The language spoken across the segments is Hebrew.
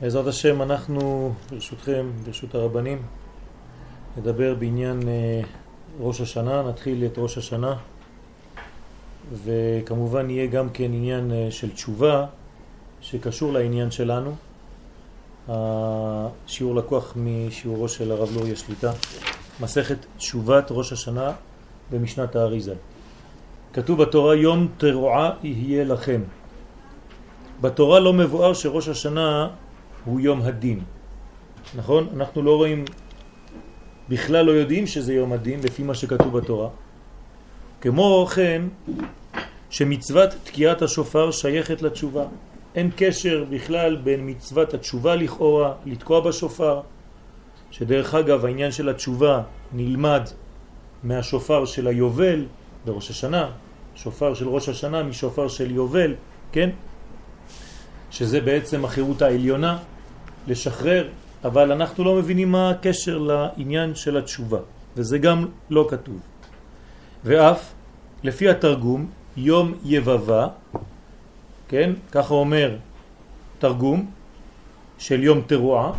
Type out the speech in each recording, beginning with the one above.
בעזרת השם אנחנו, ברשותכם, ברשות הרבנים, נדבר בעניין אה, ראש השנה, נתחיל את ראש השנה וכמובן יהיה גם כן עניין אה, של תשובה שקשור לעניין שלנו. השיעור לקוח משיעורו של הרב לוריה שליטה, מסכת תשובת ראש השנה במשנת האריזה. כתוב בתורה יום תרועה יהיה לכם. בתורה לא מבואר שראש השנה הוא יום הדין. נכון? אנחנו לא רואים, בכלל לא יודעים שזה יום הדין לפי מה שכתוב בתורה. כמו כן, שמצוות תקיעת השופר שייכת לתשובה. אין קשר בכלל בין מצוות התשובה לכאורה, לתקוע בשופר, שדרך אגב העניין של התשובה נלמד מהשופר של היובל בראש השנה, שופר של ראש השנה משופר של יובל, כן? שזה בעצם החירות העליונה, לשחרר, אבל אנחנו לא מבינים מה הקשר לעניין של התשובה, וזה גם לא כתוב. ואף, לפי התרגום, יום יבבה, כן, ככה אומר תרגום של יום תרועה,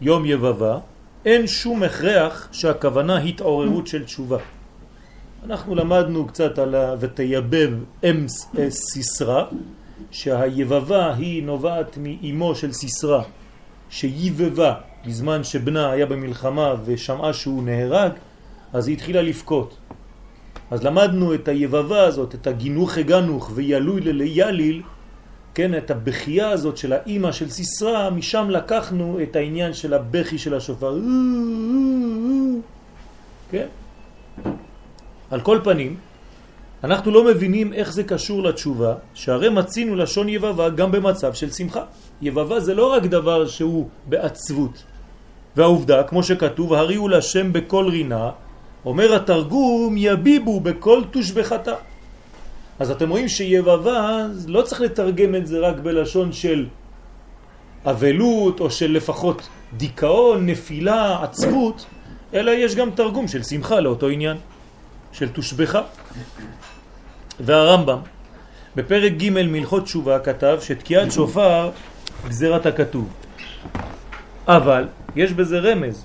יום יבבה, אין שום הכרח שהכוונה התעוררות של תשובה. אנחנו למדנו קצת על ותייבב אמס סיסרה, שהיבבה היא נובעת מאימו של סיסרה, שיבבה בזמן שבנה היה במלחמה ושמעה שהוא נהרג, אז היא התחילה לפקות. אז למדנו את היבבה הזאת, את הגינוך הגנוך וילוי ליליל, כן, את הבכייה הזאת של האימא של סיסרה, משם לקחנו את העניין של הבכי של השופר. כן? על כל פנים, אנחנו לא מבינים איך זה קשור לתשובה, שהרי מצינו לשון יבבה גם במצב של שמחה. יבבה זה לא רק דבר שהוא בעצבות. והעובדה, כמו שכתוב, הריעו לשם בכל רינה, אומר התרגום יביבו בכל תושבחתה. אז אתם רואים שיבבה, לא צריך לתרגם את זה רק בלשון של אבלות או של לפחות דיכאון, נפילה, עצבות, אלא יש גם תרגום של שמחה לאותו עניין, של תושבחה. והרמב"ם בפרק ג' מלכות תשובה כתב שתקיעת שופר גזירת הכתוב. אבל יש בזה רמז,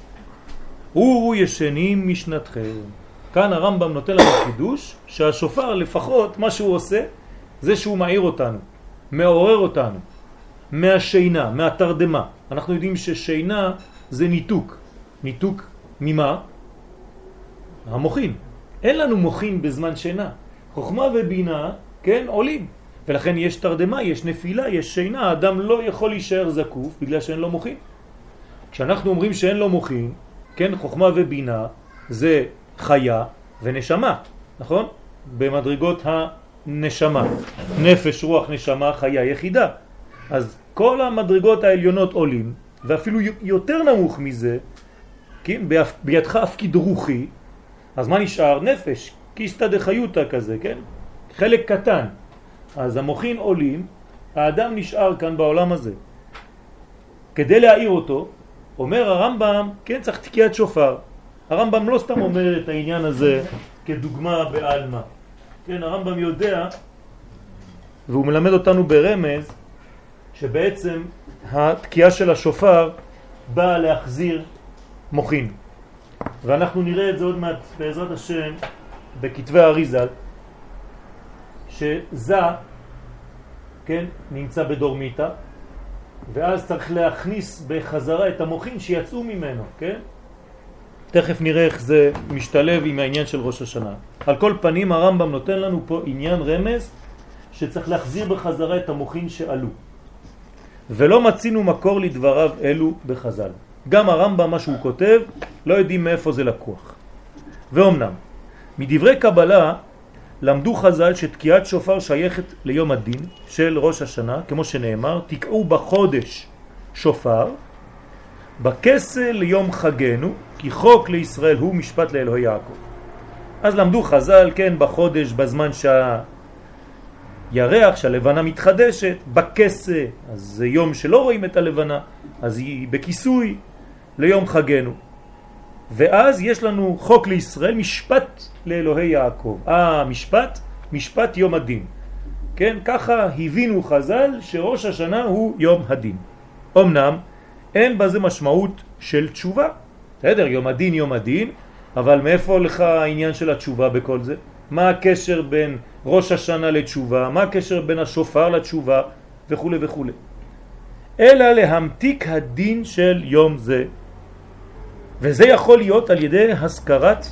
הוא ישנים משנתכם. כאן הרמב"ם נותן לנו חידוש שהשופר לפחות מה שהוא עושה זה שהוא מעיר אותנו, מעורר אותנו מהשינה, מהתרדמה. אנחנו יודעים ששינה זה ניתוק. ניתוק ממה? המוחין. אין לנו מוחין בזמן שינה. חוכמה ובינה, כן, עולים. ולכן יש תרדמה, יש נפילה, יש שינה, האדם לא יכול להישאר זקוף בגלל שאין לו מוחין. כשאנחנו אומרים שאין לו מוחין, כן, חוכמה ובינה זה חיה ונשמה, נכון? במדרגות הנשמה. נפש, רוח, נשמה, חיה יחידה. אז כל המדרגות העליונות עולים, ואפילו יותר נמוך מזה, כן, בידך הפקיד רוחי, אז מה נשאר? נפש, כיסתא דחיותא כזה, כן? חלק קטן. אז המוחין עולים, האדם נשאר כאן בעולם הזה. כדי להעיר אותו, אומר הרמב"ם, כן, צריך תקיעת שופר. הרמב"ם לא סתם אומר את העניין הזה כדוגמה בעלמא. כן, הרמב"ם יודע, והוא מלמד אותנו ברמז, שבעצם התקיעה של השופר באה להחזיר מוחין. ואנחנו נראה את זה עוד מעט בעזרת השם בכתבי אריזל, שזה, כן, נמצא בדורמיטה, ואז צריך להכניס בחזרה את המוחים שיצאו ממנו, כן? תכף נראה איך זה משתלב עם העניין של ראש השנה. על כל פנים הרמב"ם נותן לנו פה עניין רמז שצריך להחזיר בחזרה את המוחין שעלו. ולא מצינו מקור לדבריו אלו בחז"ל. גם הרמב"ם, מה שהוא כותב, לא יודעים מאיפה זה לקוח. ואומנם, מדברי קבלה למדו חז"ל שתקיעת שופר שייכת ליום הדין של ראש השנה, כמו שנאמר, תקעו בחודש שופר, בכסל ליום חגנו, כי חוק לישראל הוא משפט לאלוהי יעקב. אז למדו חז"ל, כן, בחודש, בזמן שהירח, שהלבנה מתחדשת, בכסה, אז זה יום שלא רואים את הלבנה, אז היא בכיסוי ליום חגנו. ואז יש לנו חוק לישראל, משפט לאלוהי יעקב. אה, משפט? משפט יום הדין. כן, ככה הבינו חז"ל שראש השנה הוא יום הדין. אמנם אין בזה משמעות של תשובה. בסדר, יום הדין יום הדין, אבל מאיפה לך העניין של התשובה בכל זה? מה הקשר בין ראש השנה לתשובה, מה הקשר בין השופר לתשובה וכו' וכו'. אלא להמתיק הדין של יום זה. וזה יכול להיות על ידי הזכרת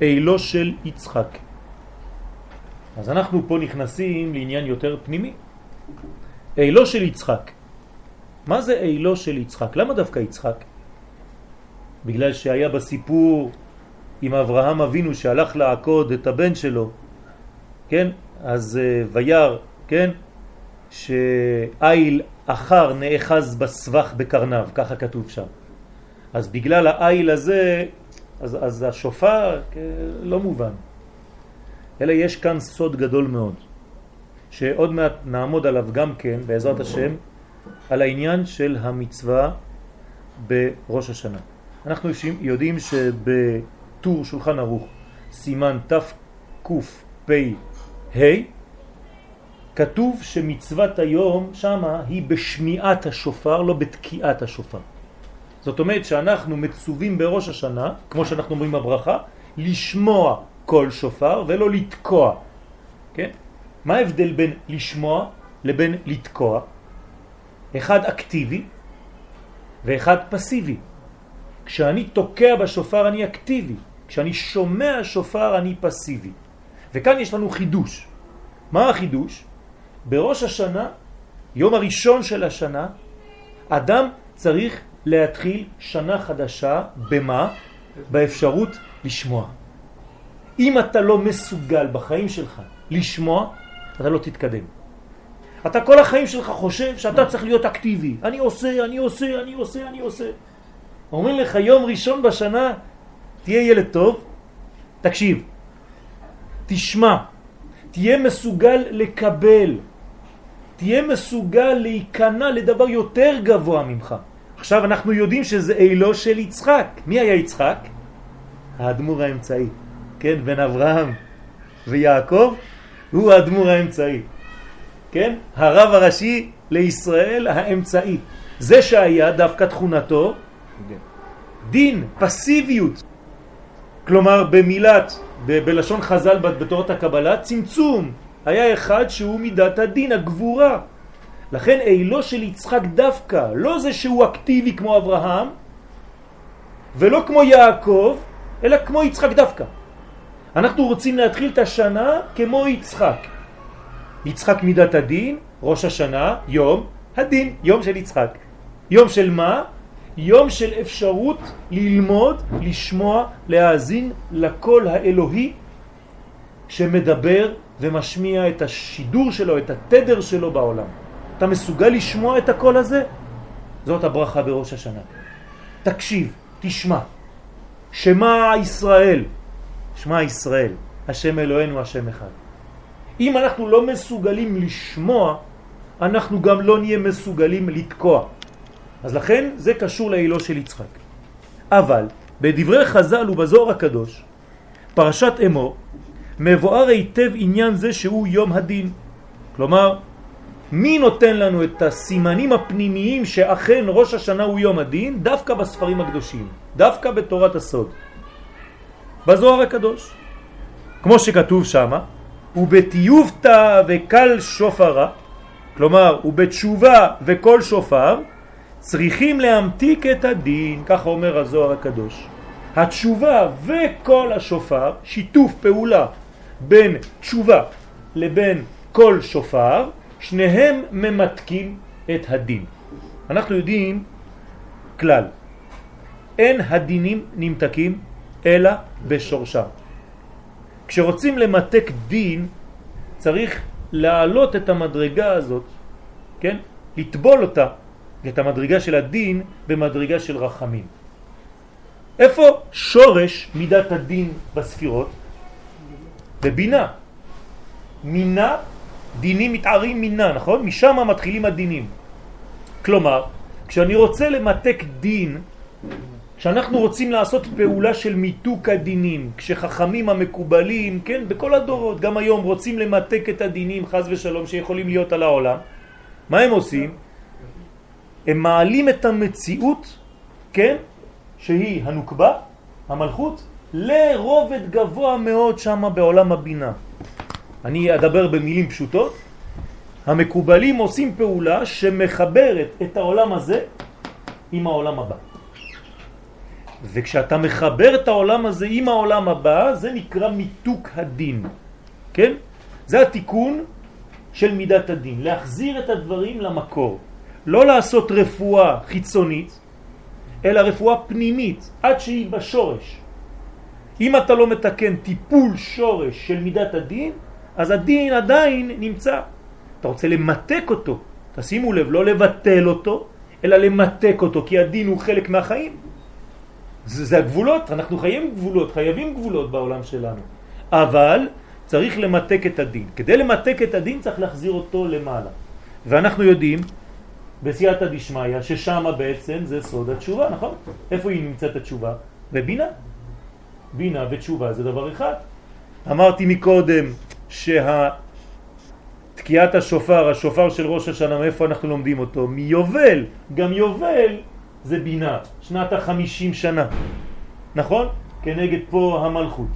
אילו של יצחק. אז אנחנו פה נכנסים לעניין יותר פנימי. אילו של יצחק. מה זה אילו של יצחק? למה דווקא יצחק? בגלל שהיה בסיפור עם אברהם אבינו שהלך לעקוד את הבן שלו, כן? אז uh, וירא, כן? שאיל אחר נאחז בסבך בקרניו, ככה כתוב שם. אז בגלל האיל הזה, אז, אז השופר לא מובן. אלא יש כאן סוד גדול מאוד, שעוד מעט נעמוד עליו גם כן, בעזרת השם, על העניין של המצווה בראש השנה. אנחנו יודעים שבטור שולחן ערוך, סימן תקפ"ה, כתוב שמצוות היום שמה היא בשמיעת השופר, לא בתקיעת השופר. זאת אומרת שאנחנו מצווים בראש השנה, כמו שאנחנו אומרים בברכה, לשמוע כל שופר ולא לתקוע. כן? מה ההבדל בין לשמוע לבין לתקוע? אחד אקטיבי ואחד פסיבי. כשאני תוקע בשופר אני אקטיבי, כשאני שומע שופר אני פסיבי. וכאן יש לנו חידוש. מה החידוש? בראש השנה, יום הראשון של השנה, אדם צריך להתחיל שנה חדשה במה? באפשרות לשמוע. אם אתה לא מסוגל בחיים שלך לשמוע, אתה לא תתקדם. אתה כל החיים שלך חושב שאתה צריך להיות אקטיבי. אני עושה, אני עושה, אני עושה, אני עושה. אומרים לך יום ראשון בשנה, תהיה ילד טוב, תקשיב, תשמע, תהיה מסוגל לקבל, תהיה מסוגל להיכנע לדבר יותר גבוה ממך. עכשיו אנחנו יודעים שזה אילו של יצחק. מי היה יצחק? האדמו"ר האמצעי, כן, בן אברהם ויעקב, הוא האדמו"ר האמצעי, כן? הרב הראשי לישראל האמצעי. זה שהיה דווקא תכונתו דין, פסיביות. כלומר במילת, בלשון חז"ל בתורת הקבלה, צמצום. היה אחד שהוא מידת הדין, הגבורה. לכן אילו של יצחק דווקא, לא זה שהוא אקטיבי כמו אברהם, ולא כמו יעקב, אלא כמו יצחק דווקא. אנחנו רוצים להתחיל את השנה כמו יצחק. יצחק מידת הדין, ראש השנה, יום הדין, יום של יצחק. יום של מה? יום של אפשרות ללמוד, לשמוע, להאזין לקול האלוהי שמדבר ומשמיע את השידור שלו, את התדר שלו בעולם. אתה מסוגל לשמוע את הקול הזה? זאת הברכה בראש השנה. תקשיב, תשמע. שמה ישראל, שמה ישראל, השם אלוהינו השם אחד. אם אנחנו לא מסוגלים לשמוע, אנחנו גם לא נהיה מסוגלים לתקוע. אז לכן זה קשור להילו של יצחק. אבל בדברי חז"ל ובזוהר הקדוש, פרשת אמור, מבואר היטב עניין זה שהוא יום הדין. כלומר, מי נותן לנו את הסימנים הפנימיים שאכן ראש השנה הוא יום הדין? דווקא בספרים הקדושים, דווקא בתורת הסוד. בזוהר הקדוש. כמו שכתוב שמה, ובטיובתא וקל שופרה, כלומר, ובתשובה וכל שופר, צריכים להמתיק את הדין, ככה אומר הזוהר הקדוש. התשובה וכל השופר, שיתוף פעולה בין תשובה לבין כל שופר, שניהם ממתקים את הדין. אנחנו יודעים כלל, אין הדינים נמתקים אלא בשורשם. כשרוצים למתק דין צריך להעלות את המדרגה הזאת, כן? לטבול אותה את המדרגה של הדין במדרגה של רחמים. איפה שורש מידת הדין בספירות? בבינה. מינה, דינים מתערים מינה, נכון? משם מתחילים הדינים. כלומר, כשאני רוצה למתק דין, כשאנחנו רוצים לעשות פעולה של מיתוק הדינים, כשחכמים המקובלים, כן, בכל הדורות, גם היום רוצים למתק את הדינים, חז ושלום, שיכולים להיות על העולם, מה הם עושים? הם מעלים את המציאות, כן, שהיא הנוקבה, המלכות, לרובד גבוה מאוד שם בעולם הבינה. אני אדבר במילים פשוטות. המקובלים עושים פעולה שמחברת את העולם הזה עם העולם הבא. וכשאתה מחבר את העולם הזה עם העולם הבא, זה נקרא מיתוק הדין. כן? זה התיקון של מידת הדין, להחזיר את הדברים למקור. לא לעשות רפואה חיצונית, אלא רפואה פנימית, עד שהיא בשורש. אם אתה לא מתקן טיפול שורש של מידת הדין, אז הדין עדיין נמצא. אתה רוצה למתק אותו, תשימו לב, לא לבטל אותו, אלא למתק אותו, כי הדין הוא חלק מהחיים. זה, זה הגבולות, אנחנו חיים גבולות, חייבים גבולות בעולם שלנו. אבל צריך למתק את הדין. כדי למתק את הדין צריך להחזיר אותו למעלה. ואנחנו יודעים בסייעתא דשמיא ששם בעצם זה סוד התשובה, נכון? איפה היא נמצאת התשובה? בבינה. בינה ותשובה זה דבר אחד. אמרתי מקודם שהתקיעת השופר, השופר של ראש השנה, מאיפה אנחנו לומדים אותו? מיובל. גם יובל זה בינה, שנת החמישים שנה, נכון? כנגד פה המלכות.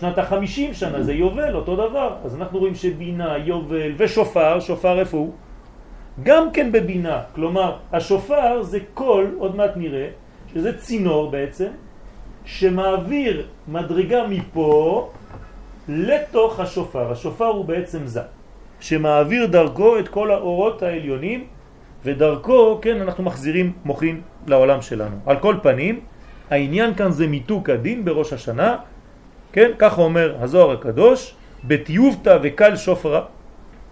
שנת החמישים שנה זה יובל, אותו דבר. אז אנחנו רואים שבינה, יובל ושופר, שופר איפה הוא? גם כן בבינה. כלומר, השופר זה קול, עוד מעט נראה, שזה צינור בעצם, שמעביר מדרגה מפה לתוך השופר. השופר הוא בעצם זה, שמעביר דרכו את כל האורות העליונים, ודרכו, כן, אנחנו מחזירים מוחין לעולם שלנו. על כל פנים, העניין כאן זה מיתוק הדין בראש השנה, כן, ככה אומר הזוהר הקדוש, בתיובתא וקל שופרה,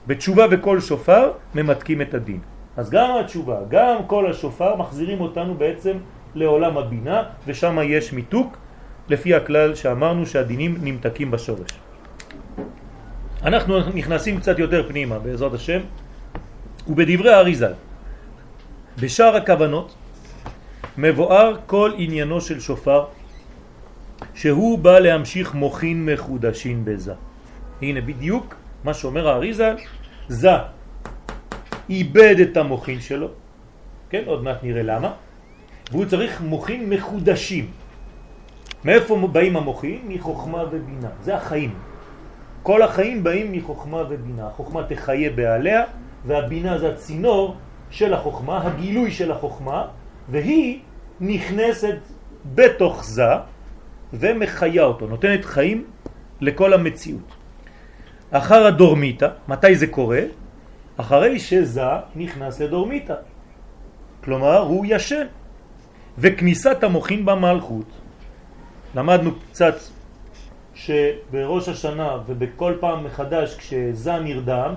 בתשובה וכל שופר ממתקים את הדין. אז גם התשובה, גם כל השופר מחזירים אותנו בעצם לעולם הבינה, ושם יש מיתוק, לפי הכלל שאמרנו שהדינים נמתקים בשורש. אנחנו נכנסים קצת יותר פנימה, בעזרת השם, ובדברי האריזל, בשאר הכוונות מבואר כל עניינו של שופר, שהוא בא להמשיך מוכין מחודשים בזה. הנה בדיוק מה שאומר האריזל, זה איבד את המוכין שלו, כן, עוד מעט נראה למה, והוא צריך מוחין מחודשים. מאיפה באים המוחין? מחוכמה ובינה. זה החיים. כל החיים באים מחוכמה ובינה. החוכמה תחיה בעליה, והבינה זה הצינור של החוכמה, הגילוי של החוכמה, והיא נכנסת בתוך זה ומחיה אותו, נותנת חיים לכל המציאות. אחר הדורמיטה, מתי זה קורה? אחרי שזה נכנס לדורמיטה. כלומר, הוא ישן. וכניסת המוחין במלכות. למדנו קצת שבראש השנה ובכל פעם מחדש כשזה נרדם,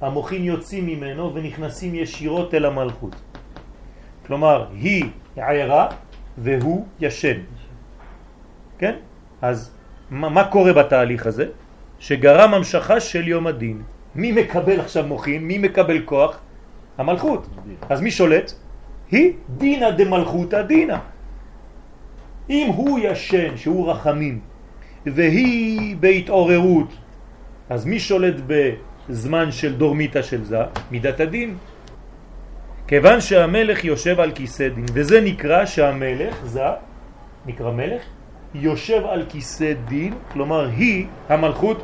המוחין יוצאים ממנו ונכנסים ישירות אל המלכות. כלומר, היא ערה והוא ישן. כן? אז מה, מה קורה בתהליך הזה? שגרם המשכה של יום הדין. מי מקבל עכשיו מוחין? מי מקבל כוח? המלכות. אז מי שולט? היא דינה דמלכותא דינה. אם הוא ישן, שהוא רחמים, והיא בהתעוררות, אז מי שולט בזמן של דורמיתה של זה? מידת הדין. כיוון שהמלך יושב על כיסא דין, וזה נקרא שהמלך, זה נקרא מלך, יושב על כיסא דין, כלומר היא המלכות,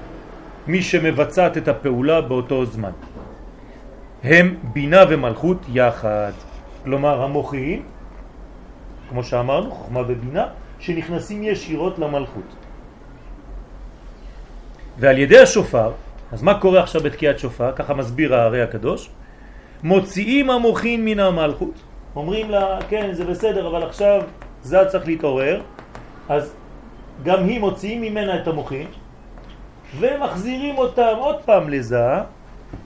מי שמבצעת את הפעולה באותו זמן. הם בינה ומלכות יחד. כלומר המוחים, כמו שאמרנו, חוכמה ובינה, שנכנסים ישירות למלכות. ועל ידי השופר, אז מה קורה עכשיו בתקיעת שופר? ככה מסביר הארי הקדוש, מוציאים המוחין מן המלכות, אומרים לה, כן, זה בסדר, אבל עכשיו זה צריך להתעורר, אז גם היא מוציאים ממנה את המוחין, ומחזירים אותם עוד פעם לזה,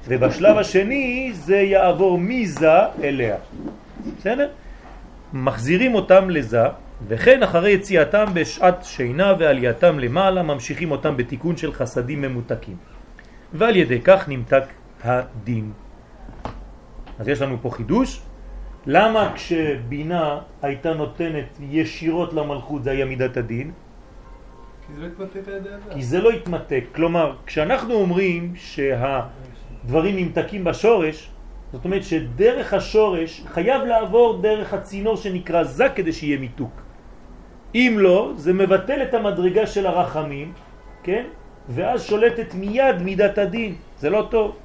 ובשלב השני זה יעבור מזה אליה. בסדר? מחזירים אותם לזה, וכן אחרי יציאתם בשעת שינה ועלייתם למעלה, ממשיכים אותם בתיקון של חסדים ממותקים. ועל ידי כך נמתק הדין. אז יש לנו פה חידוש. למה כשבינה הייתה נותנת ישירות למלכות זה היה מידת הדין? כי זה לא התמתק על ידי אדם. כי זה לא התמתק. כלומר, כשאנחנו אומרים שהדברים נמתקים בשורש, זאת אומרת שדרך השורש חייב לעבור דרך הצינור שנקרא זה כדי שיהיה מיתוק. אם לא, זה מבטל את המדרגה של הרחמים, כן? ואז שולטת מיד מידת הדין, זה לא טוב.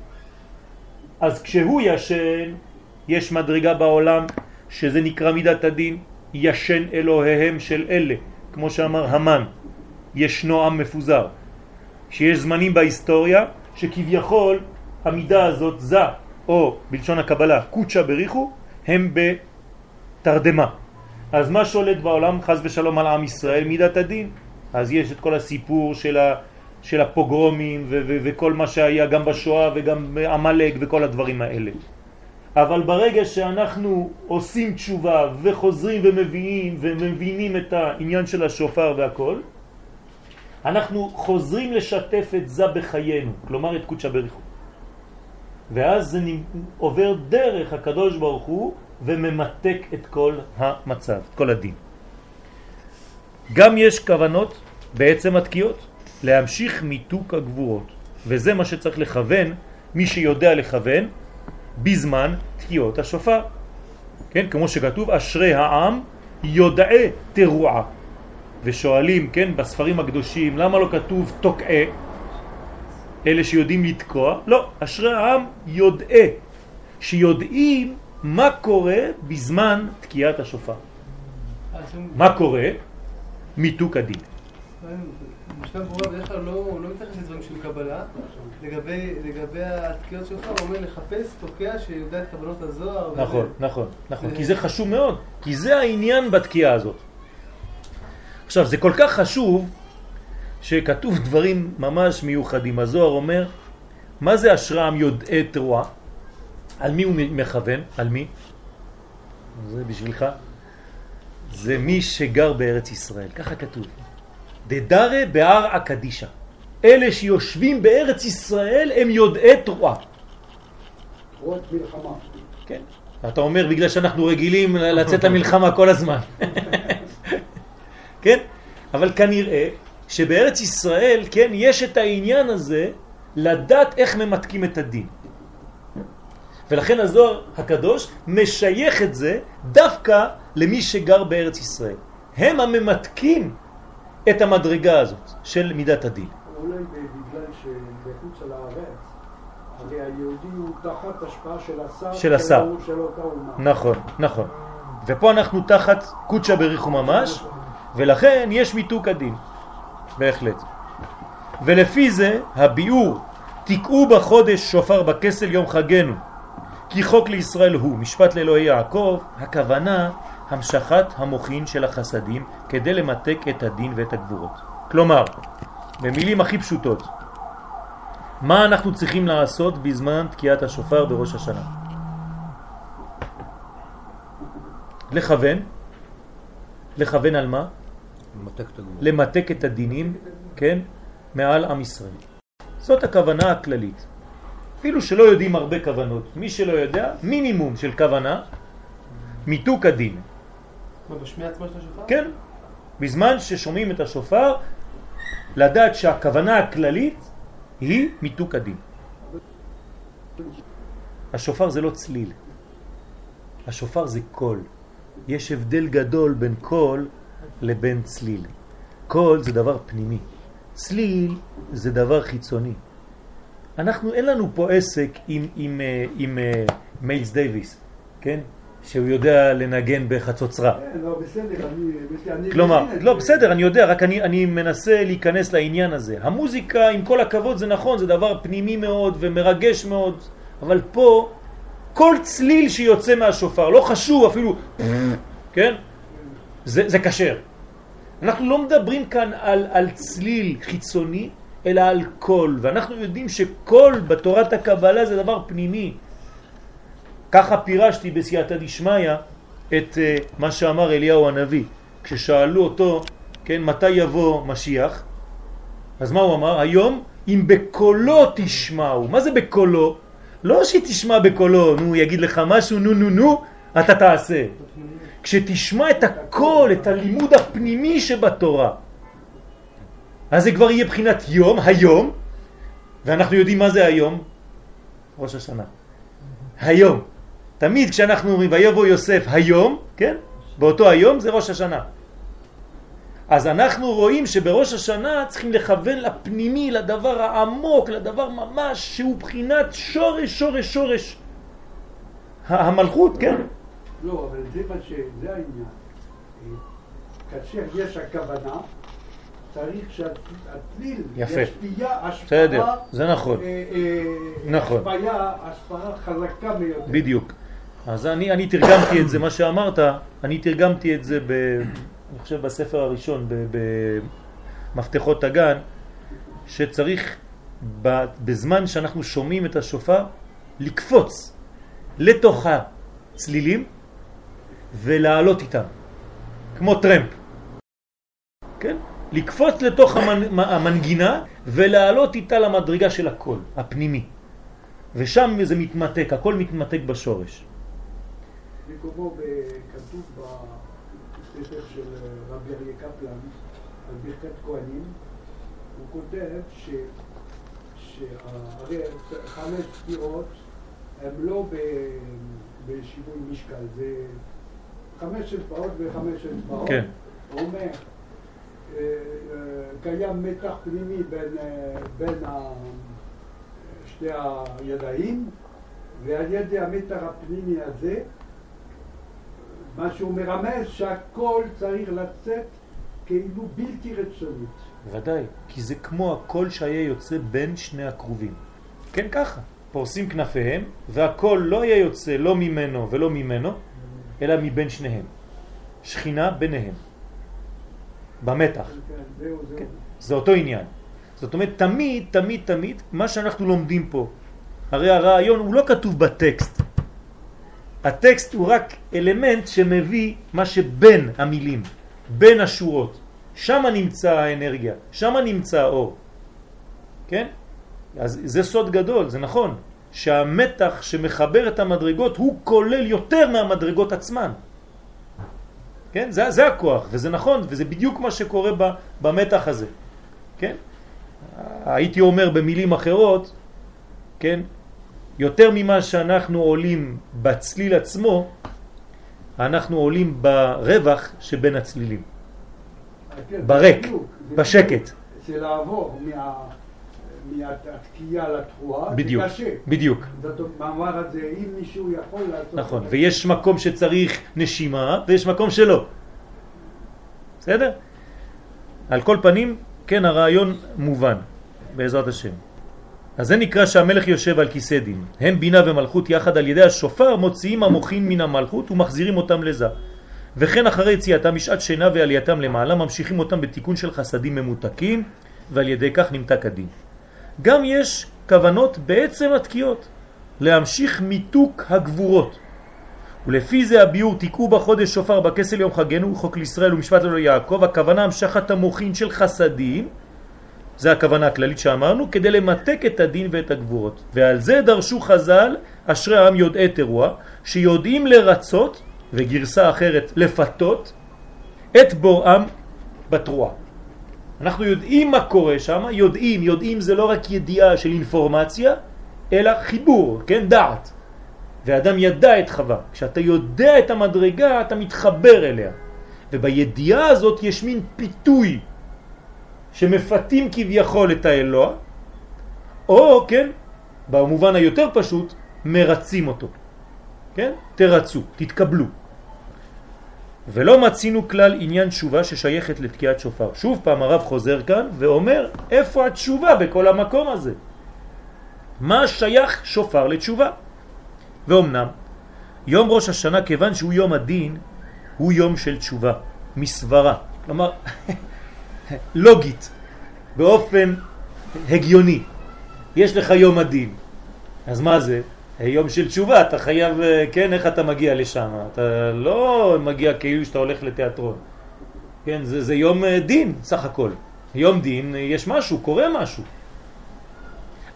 אז כשהוא ישן, יש מדרגה בעולם שזה נקרא מידת הדין, ישן אלוהיהם של אלה, כמו שאמר המן, ישנו עם מפוזר. שיש זמנים בהיסטוריה שכביכול המידה הזאת זה, או בלשון הקבלה קוצ'ה בריחו, הם בתרדמה. אז מה שולט בעולם חז ושלום על עם ישראל? מידת הדין. אז יש את כל הסיפור של, ה, של הפוגרומים ו, ו, וכל מה שהיה גם בשואה וגם בעמלק וכל הדברים האלה. אבל ברגע שאנחנו עושים תשובה וחוזרים ומביאים ומבינים את העניין של השופר והכל, אנחנו חוזרים לשתף את זה בחיינו, כלומר את קודשא בריחו. ואז זה עובר דרך הקדוש ברוך הוא וממתק את כל המצב, את כל הדין. גם יש כוונות בעצם התקיעות להמשיך מיתוק הגבורות, וזה מה שצריך לכוון, מי שיודע לכוון, בזמן תקיעות השופר. כן, כמו שכתוב, אשרי העם יודעי תרועה. ושואלים, כן, בספרים הקדושים, למה לא כתוב תוקעה? אלה שיודעים לתקוע? לא, אשרי העם יודעי, שיודעים מה קורה בזמן תקיעת השופר. מה קורה? מיתוק הדין. משנה ברורה בדרך כלל לא, לא מתייחס לדברים של קבלה. לגבי, לגבי התקיעות שלך, הוא אומר לחפש תוקע שיודע את קבלות הזוהר. נכון, נכון, נכון, כי זה חשוב מאוד, כי זה העניין בתקיעה הזאת. עכשיו, זה כל כך חשוב שכתוב דברים ממש מיוחדים. הזוהר אומר, מה זה אשרם יודעי תרועה? על מי הוא מכוון? על מי? זה בשבילך. זה מי שגר בארץ ישראל, ככה כתוב. דדרה בהר הקדישה. אלה שיושבים בארץ ישראל הם יודעי תרועה. תרועת מלחמה. כן. אתה אומר בגלל שאנחנו רגילים לצאת למלחמה כל הזמן. כן? אבל כנראה שבארץ ישראל, כן, יש את העניין הזה לדעת איך ממתקים את הדין. ולכן הזוהר הקדוש משייך את זה דווקא למי שגר בארץ ישראל. הם הממתקים את המדרגה הזאת של מידת הדין. אולי בגלל שבחוץ על הארץ, הרי היהודי הוא תחת השפעה של השר של השר. של אותה אומה. נכון, נכון. ופה אנחנו תחת קודשה בריחו ממש, ולכן יש מיתוק הדין, בהחלט. ולפי זה הביאור, תקעו בחודש שופר בכסל יום חגנו, כי חוק לישראל הוא משפט לאלוהי יעקב, הכוונה המשכת המוחין של החסדים כדי למתק את הדין ואת הגבורות. כלומר, במילים הכי פשוטות, מה אנחנו צריכים לעשות בזמן תקיעת השופר בראש השנה? לכוון, לכוון על מה? למתק את הדינים, כן, מעל עם ישראל. זאת הכוונה הכללית. אפילו שלא יודעים הרבה כוונות, מי שלא יודע, מינימום של כוונה, מיתוק הדין. מה, בשמיע עצמה של השופר? כן, בזמן ששומעים את השופר, לדעת שהכוונה הכללית היא מיתוק הדין. השופר זה לא צליל, השופר זה קול. יש הבדל גדול בין קול לבין צליל. קול זה דבר פנימי, צליל זה דבר חיצוני. אנחנו, אין לנו פה עסק עם, עם, אה, עם, עם אה, מיילס דייוויס, כן? שהוא יודע לנגן בחצוצרה. כן, לא, בסדר, אני... אני כלומר, לא. בסדר, אני יודע, רק אני, אני מנסה להיכנס לעניין הזה. המוזיקה, עם כל הכבוד, זה נכון, זה דבר פנימי מאוד ומרגש מאוד, אבל פה, כל צליל שיוצא מהשופר, לא חשוב אפילו, כן? זה, זה קשר. אנחנו לא מדברים כאן על, על צליל חיצוני, אלא על קול, ואנחנו יודעים שקול בתורת הקבלה זה דבר פנימי. ככה פירשתי בסייעתא דשמיא את uh, מה שאמר אליהו הנביא. כששאלו אותו, כן, מתי יבוא משיח, אז מה הוא אמר? היום אם בקולו תשמעו. מה זה בקולו? לא שתשמע בקולו, נו, יגיד לך משהו, נו נו נו, אתה תעשה. כשתשמע את הקול, את הלימוד הפנימי שבתורה, אז זה כבר יהיה בחינת יום, היום, ואנחנו יודעים מה זה היום? ראש השנה. היום. תמיד כשאנחנו אומרים ויבוא יוסף היום, כן? באותו היום זה ראש השנה. אז אנחנו רואים שבראש השנה צריכים לכוון לפנימי, לדבר העמוק, לדבר ממש שהוא בחינת שורש, שורש, שורש. המלכות, כן? לא, אבל זה מה ש... זה העניין. כאשר יש הכוונה, צריך שהצליל יפה. ישפיע השפעה... בסדר, זה נכון. אה, אה, נכון. השפעה, השפעה חזקה ביותר. בדיוק. אז אני, אני תרגמתי את זה, מה שאמרת, אני תרגמתי את זה, ב, אני חושב בספר הראשון, במפתחות הגן, שצריך בזמן שאנחנו שומעים את השופר, לקפוץ לתוך הצלילים ולעלות איתם, כמו טרמפ. כן? לקפוץ לתוך המנ... המנגינה ולעלות איתה למדרגה של הקול, הפנימי. ושם זה מתמתק, הכל מתמתק בשורש. מקומו כתוב בספר של רבי אריה קפלן על ברכת כהנים, הוא כותב ש... שהרי חמש ספירות הם לא. בשיווי משקל, זה חמש אצבעות וחמש אצבעות. כן. הוא אומר, אה, אה, קיים מתח פנימי בין, אה, בין שתי הידיים, ועל ידי המתח הפנימי הזה, מה שהוא מרמז שהכל צריך לצאת כאילו בלתי רצונית. בוודאי, כי זה כמו הקול שהיה יוצא בין שני הקרובים. כן, ככה. פורסים כנפיהם, והקול לא היה יוצא לא ממנו ולא ממנו, אלא מבין שניהם. שכינה ביניהם. במתח. כן, זהו. כן. זה אותו עניין. זאת אומרת, תמיד, תמיד, תמיד, מה שאנחנו לומדים פה, הרי הרעיון הוא לא כתוב בטקסט. הטקסט הוא רק אלמנט שמביא מה שבין המילים, בין השורות. שם נמצא האנרגיה, שם נמצא האור. כן? אז זה סוד גדול, זה נכון, שהמתח שמחבר את המדרגות הוא כולל יותר מהמדרגות עצמן. כן? זה, זה הכוח, וזה נכון, וזה בדיוק מה שקורה ב, במתח הזה. כן? הייתי אומר במילים אחרות, כן? יותר ממה שאנחנו עולים בצליל עצמו, אנחנו עולים ברווח שבין הצלילים. כן, בריק, בדיוק. זה בשקט. זה לעבור מה- מהתקיעה לתרועה, בדיוק, זה קשה. בדיוק. זאת אומרת, מאמר הזה, אם מישהו יכול לעשות... נכון, ויש מקום שצריך נשימה ויש מקום שלא. בסדר? על כל פנים, כן, הרעיון מובן, בעזרת השם. אז זה נקרא שהמלך יושב על כיסא דין. הם בינה ומלכות יחד על ידי השופר מוציאים המוחין מן המלכות ומחזירים אותם לזה. וכן אחרי יציאתם משעת שינה ועלייתם למעלה ממשיכים אותם בתיקון של חסדים ממותקים ועל ידי כך נמתק הדין. גם יש כוונות בעצם התקיעות להמשיך מיתוק הגבורות. ולפי זה הביור תיקעו בחודש שופר בכסל יום חגנו חוק לישראל ומשפט לנו יעקב הכוונה המשכת המוחין של חסדים זה הכוונה הכללית שאמרנו כדי למתק את הדין ואת הגבורות ועל זה דרשו חז"ל אשרי העם יודעי תרוע שיודעים לרצות וגרסה אחרת לפתות את בוראם בתרועה אנחנו יודעים מה קורה שם, יודעים, יודעים זה לא רק ידיעה של אינפורמציה, אלא חיבור, כן, דעת. ואדם ידע את חווה. כשאתה יודע את המדרגה, אתה מתחבר אליה. ובידיעה הזאת יש מין פיתוי שמפתים כביכול את האלוה, או, כן, במובן היותר פשוט, מרצים אותו. כן? תרצו, תתקבלו. ולא מצינו כלל עניין תשובה ששייכת לתקיעת שופר. שוב פעם הרב חוזר כאן ואומר איפה התשובה בכל המקום הזה. מה שייך שופר לתשובה? ואומנם יום ראש השנה כיוון שהוא יום הדין הוא יום של תשובה, מסברה, כלומר לוגית, באופן הגיוני. יש לך יום הדין, אז מה זה? יום של תשובה, אתה חייב, כן, איך אתה מגיע לשם? אתה לא מגיע כאילו שאתה הולך לתיאטרון. כן, זה, זה יום דין, סך הכל. יום דין, יש משהו, קורה משהו.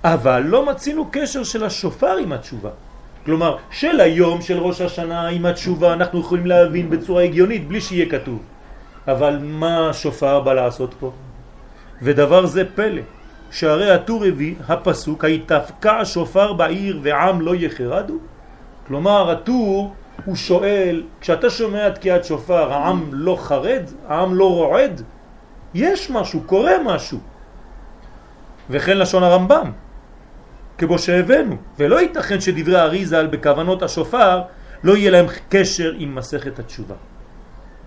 אבל לא מצינו קשר של השופר עם התשובה. כלומר, של היום של ראש השנה עם התשובה אנחנו יכולים להבין בצורה הגיונית בלי שיהיה כתוב. אבל מה השופר בא לעשות פה? ודבר זה פלא. שהרי הטור הביא הפסוק היתפקע שופר בעיר ועם לא יחרדו כלומר, הטור הוא שואל, כשאתה שומע תקיעת שופר, העם לא חרד? העם לא רועד? יש משהו, קורה משהו. וכן לשון הרמב"ם, כמו שהבאנו, ולא ייתכן שדברי אריזל בכוונות השופר לא יהיה להם קשר עם מסכת התשובה.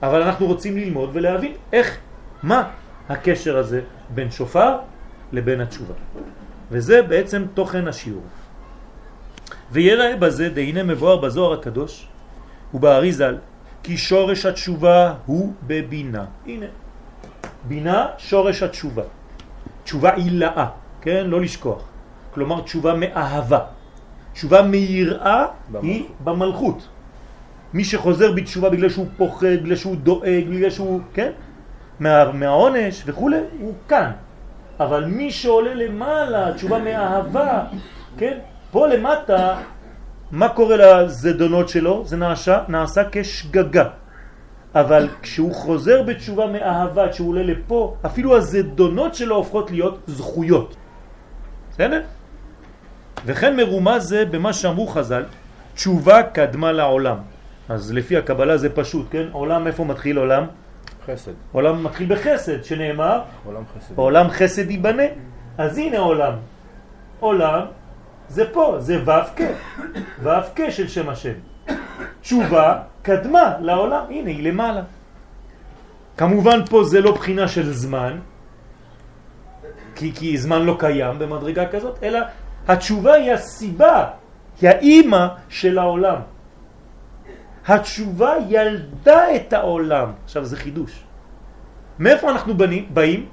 אבל אנחנו רוצים ללמוד ולהבין איך, מה הקשר הזה בין שופר לבין התשובה. וזה בעצם תוכן השיעור. ויראה בזה, דהנה מבואר בזוהר הקדוש ובאריזל, כי שורש התשובה הוא בבינה. הנה, בינה שורש התשובה. תשובה עילאה, כן? לא לשכוח. כלומר תשובה מאהבה. תשובה מיראה היא במלכות. מי שחוזר בתשובה בגלל שהוא פוחד, בגלל שהוא דואג, בגלל שהוא, כן? מה, מהעונש וכו', הוא כאן. אבל מי שעולה למעלה, תשובה מאהבה, כן? פה למטה, מה קורה לזדונות שלו? זה נעשה, נעשה כשגגה. אבל כשהוא חוזר בתשובה מאהבה, כשהוא עולה לפה, אפילו הזדונות שלו הופכות להיות זכויות. בסדר? וכן מרומז זה במה שאמרו חז"ל, תשובה קדמה לעולם. אז לפי הקבלה זה פשוט, כן? עולם, איפה מתחיל עולם? חסד. עולם מתחיל בחסד, שנאמר, עולם חסד. עולם חסד ייבנה. אז הנה עולם. עולם זה פה, זה ו"ק, ו"ק של שם השם. תשובה קדמה לעולם, הנה היא למעלה. כמובן פה זה לא בחינה של זמן, כי, כי זמן לא קיים במדרגה כזאת, אלא התשובה היא הסיבה, היא האימא של העולם. התשובה ילדה את העולם. עכשיו זה חידוש. מאיפה אנחנו בנים, באים?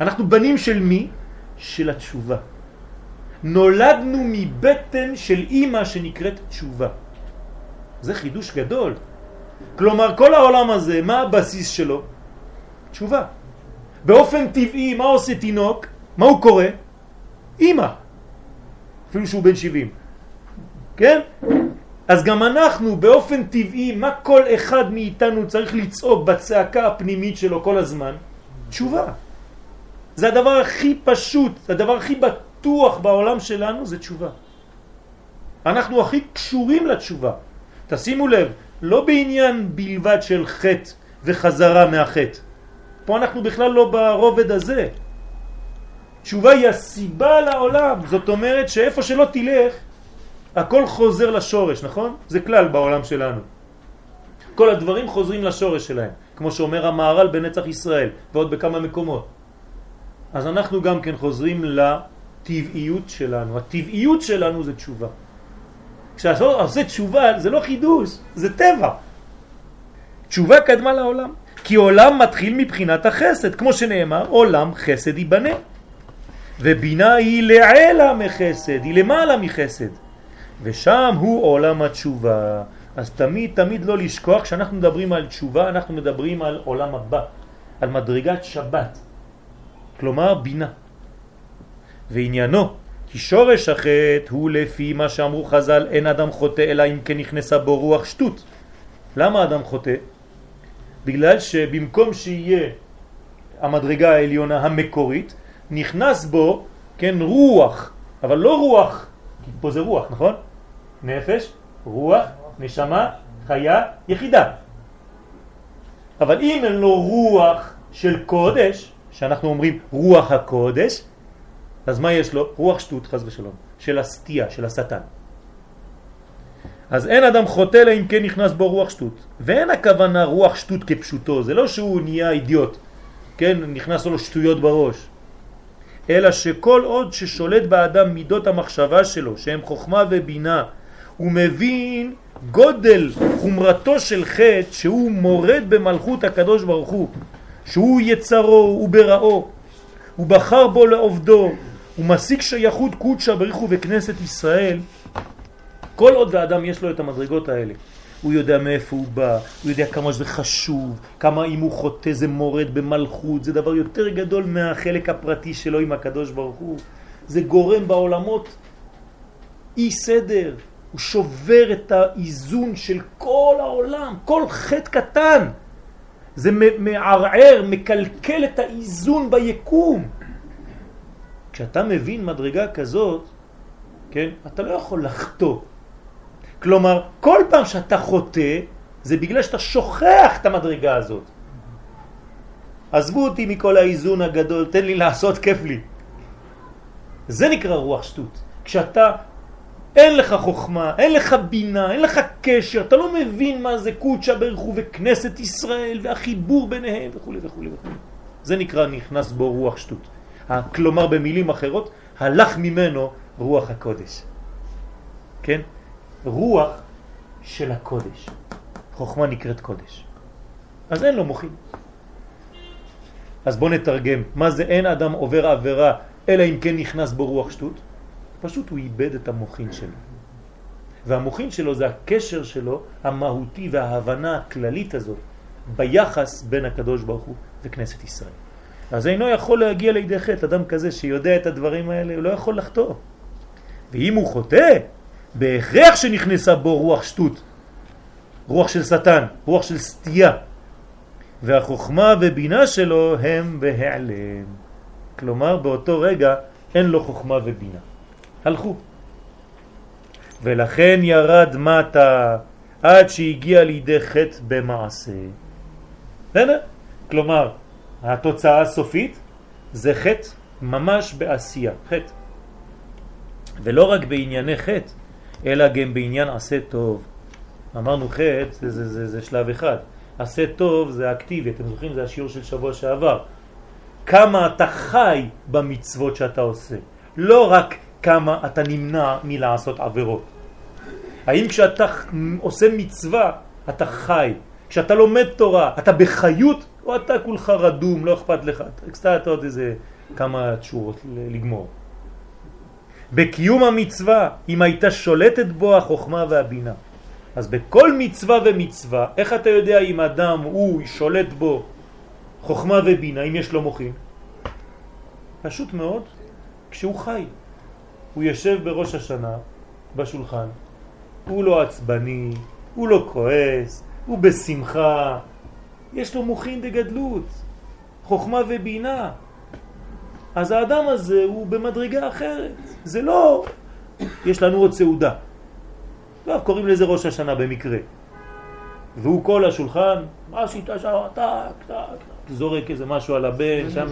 אנחנו בנים של מי? של התשובה. נולדנו מבטן של אימא שנקראת תשובה. זה חידוש גדול. כלומר, כל העולם הזה, מה הבסיס שלו? תשובה. באופן טבעי, מה עושה תינוק? מה הוא קורא? אימא. אפילו שהוא בן 70. כן? אז גם אנחנו באופן טבעי, מה כל אחד מאיתנו צריך לצעוק בצעקה הפנימית שלו כל הזמן? תשובה. זה הדבר הכי פשוט, זה הדבר הכי בטוח בעולם שלנו, זה תשובה. אנחנו הכי קשורים לתשובה. תשימו לב, לא בעניין בלבד של חטא וחזרה מהחטא. פה אנחנו בכלל לא ברובד הזה. תשובה היא הסיבה לעולם, זאת אומרת שאיפה שלא תלך, הכל חוזר לשורש, נכון? זה כלל בעולם שלנו. כל הדברים חוזרים לשורש שלהם, כמו שאומר המערל בנצח ישראל, ועוד בכמה מקומות. אז אנחנו גם כן חוזרים לטבעיות שלנו. הטבעיות שלנו זה תשובה. כשאתה עושה תשובה זה לא חידוש, זה טבע. תשובה קדמה לעולם. כי עולם מתחיל מבחינת החסד, כמו שנאמר, עולם חסד ייבנה. ובינה היא לעלה מחסד, היא למעלה מחסד. ושם הוא עולם התשובה. אז תמיד תמיד לא לשכוח, כשאנחנו מדברים על תשובה, אנחנו מדברים על עולם הבא, על מדרגת שבת, כלומר בינה. ועניינו, כי שורש החטא הוא לפי מה שאמרו חז"ל, אין אדם חוטא אלא אם כן נכנסה בו רוח שטות. למה אדם חוטא? בגלל שבמקום שיהיה המדרגה העליונה המקורית, נכנס בו, כן, רוח, אבל לא רוח, כי פה זה רוח, נכון? נפש, רוח, נשמה, חיה, יחידה. אבל אם אין לו רוח של קודש, שאנחנו אומרים רוח הקודש, אז מה יש לו? רוח שטות, חז ושלום, של הסטייה, של השטן. אז אין אדם חוטא לה אם כן נכנס בו רוח שטות. ואין הכוונה רוח שטות כפשוטו, זה לא שהוא נהיה אידיוט, כן, נכנס לו שטויות בראש. אלא שכל עוד ששולט באדם מידות המחשבה שלו, שהם חוכמה ובינה, הוא מבין גודל חומרתו של חטא שהוא מורד במלכות הקדוש ברוך הוא, שהוא יצרו ובראו, הוא בחר בו לעובדו, הוא משיג שייכות קודשה בריחו בכנסת ישראל, כל עוד האדם יש לו את המדרגות האלה. הוא יודע מאיפה הוא בא, הוא יודע כמה זה חשוב, כמה אם הוא חוטא זה מורד במלכות, זה דבר יותר גדול מהחלק הפרטי שלו עם הקדוש ברוך הוא. זה גורם בעולמות אי סדר, הוא שובר את האיזון של כל העולם, כל חטא קטן. זה מערער, מקלקל את האיזון ביקום. כשאתה מבין מדרגה כזאת, כן, אתה לא יכול לחטוא. כלומר, כל פעם שאתה חוטא, זה בגלל שאתה שוכח את המדרגה הזאת. עזבו אותי מכל האיזון הגדול, תן לי לעשות, כיף לי. זה נקרא רוח שטות. כשאתה, אין לך חוכמה, אין לך בינה, אין לך קשר, אתה לא מבין מה זה קודשא ברך הוא וכנסת ישראל והחיבור ביניהם וכו' וכו' וכו'. זה נקרא נכנס בו רוח שטות. כלומר במילים אחרות, הלך ממנו רוח הקודש. כן? רוח של הקודש. חוכמה נקראת קודש. אז אין לו מוחים. אז בוא נתרגם. מה זה אין אדם עובר עבירה אלא אם כן נכנס בו רוח שטות? פשוט הוא איבד את המוחין שלו. והמוחין שלו זה הקשר שלו, המהותי וההבנה הכללית הזאת, ביחס בין הקדוש ברוך הוא וכנסת ישראל. אז אינו יכול להגיע לידי חטא, אדם כזה שיודע את הדברים האלה, הוא לא יכול לחטוא. ואם הוא חוטא, בהכרח שנכנסה בו רוח שטות, רוח של שטן, רוח של סטייה, והחוכמה ובינה שלו הם בהעלם. כלומר, באותו רגע אין לו חוכמה ובינה. הלכו. ולכן ירד מטה עד שהגיע לידי חטא במעשה. בסדר? כלומר, התוצאה הסופית זה חטא ממש בעשייה, חטא. ולא רק בענייני חטא, אלא גם בעניין עשה טוב. אמרנו חטא זה, זה, זה, זה שלב אחד. עשה טוב זה אקטיבי, אתם זוכרים? זה השיעור של שבוע שעבר. כמה אתה חי במצוות שאתה עושה, לא רק כמה אתה נמנע מלעשות עבירות. האם כשאתה עושה מצווה אתה חי, כשאתה לומד תורה אתה בחיות או אתה כולך רדום, לא אכפת לך, קצת עוד איזה כמה תשורות לגמור. בקיום המצווה, אם הייתה שולטת בו החוכמה והבינה. אז בכל מצווה ומצווה, איך אתה יודע אם אדם הוא שולט בו חוכמה ובינה, אם יש לו מוחים? פשוט מאוד, כשהוא חי. הוא יושב בראש השנה, בשולחן, הוא לא עצבני, הוא לא כועס, הוא בשמחה, יש לו מוחין דגדלות, חוכמה ובינה. אז האדם הזה הוא במדרגה אחרת, זה לא, יש לנו עוד סעודה. טוב, קוראים לזה ראש השנה במקרה. והוא כל השולחן, מה עשית שם, טק, טק, זורק איזה משהו על הבן, שם,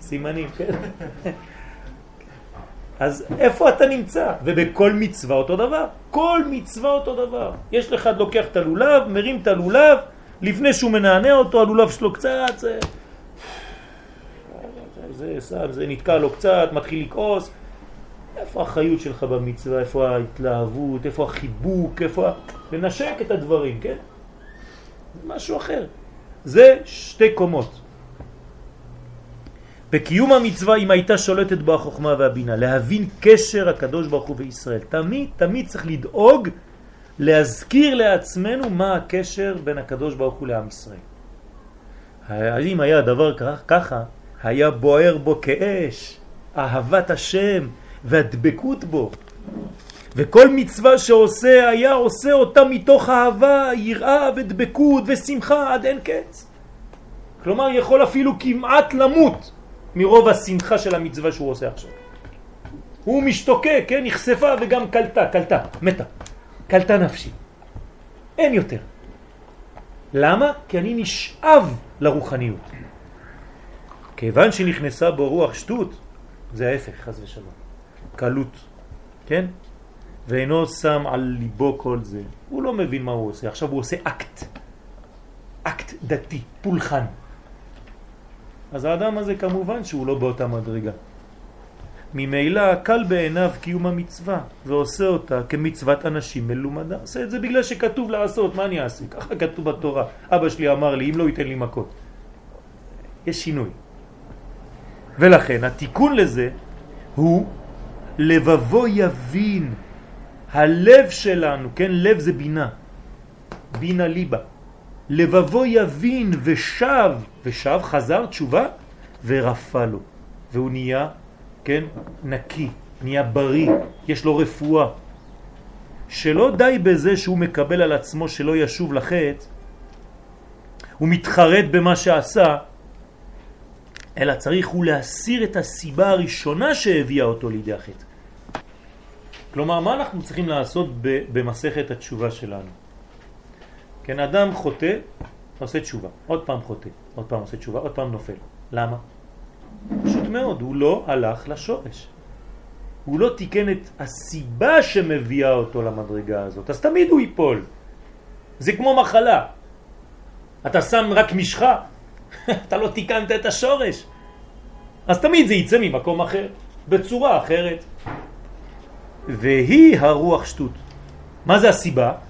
סימנים, כן. אז איפה אתה נמצא? ובכל מצווה אותו דבר. כל מצווה אותו דבר. יש לך לוקח את הלולב, מרים את הלולב, לפני שהוא מנענע אותו, הלולב שלו קצת, זה, זה, זה, זה נתקע לו קצת, מתחיל לקעוס. איפה החיות שלך במצווה, איפה ההתלהבות, איפה החיבוק, איפה... לנשק את הדברים, כן? זה משהו אחר. זה שתי קומות. בקיום המצווה אם הייתה שולטת בו החוכמה והבינה, להבין קשר הקדוש ברוך הוא וישראל. תמיד, תמיד צריך לדאוג להזכיר לעצמנו מה הקשר בין הקדוש ברוך הוא לעם ישראל. אם היה דבר ככה, היה בוער בו כאש, אהבת השם והדבקות בו. וכל מצווה שעושה היה עושה אותה מתוך אהבה, יראה ודבקות ושמחה עד אין קץ. כלומר יכול אפילו כמעט למות מרוב השמחה של המצווה שהוא עושה עכשיו. הוא משתוקק, כן, נכספה וגם כלתה, כלתה, מתה. כלתה נפשי. אין יותר. למה? כי אני נשאב לרוחניות. כיוון שנכנסה בו רוח שטות, זה ההפך, חס ושלום. קלות, כן? ואינו שם על ליבו כל זה. הוא לא מבין מה הוא עושה. עכשיו הוא עושה אקט. אקט דתי, פולחן. אז האדם הזה כמובן שהוא לא באותה מדרגה. ממילא קל בעיניו קיום המצווה ועושה אותה כמצוות אנשים מלומדה. עושה את זה בגלל שכתוב לעשות, מה אני אעשה? ככה כתוב בתורה. אבא שלי אמר לי, אם לא ייתן לי מכות. יש שינוי. ולכן התיקון לזה הוא לבבו יבין. הלב שלנו, כן, לב זה בינה. בינה ליבה. לבבו יבין ושב, ושב חזר תשובה ורפא לו. והוא נהיה כן, נקי, נהיה בריא, יש לו רפואה. שלא די בזה שהוא מקבל על עצמו שלא ישוב לחטא, הוא מתחרט במה שעשה, אלא צריך הוא להסיר את הסיבה הראשונה שהביאה אותו לידי החטא. כלומר, מה אנחנו צריכים לעשות במסכת התשובה שלנו? כן, אדם חוטא, עושה תשובה, עוד פעם חוטא, עוד פעם עושה תשובה, עוד פעם נופל. למה? פשוט מאוד, הוא לא הלך לשורש. הוא לא תיקן את הסיבה שמביאה אותו למדרגה הזאת, אז תמיד הוא ייפול. זה כמו מחלה. אתה שם רק משחה, אתה לא תיקנת את השורש. אז תמיד זה יצא ממקום אחר, בצורה אחרת. והיא הרוח שטות. מה זה הסיבה?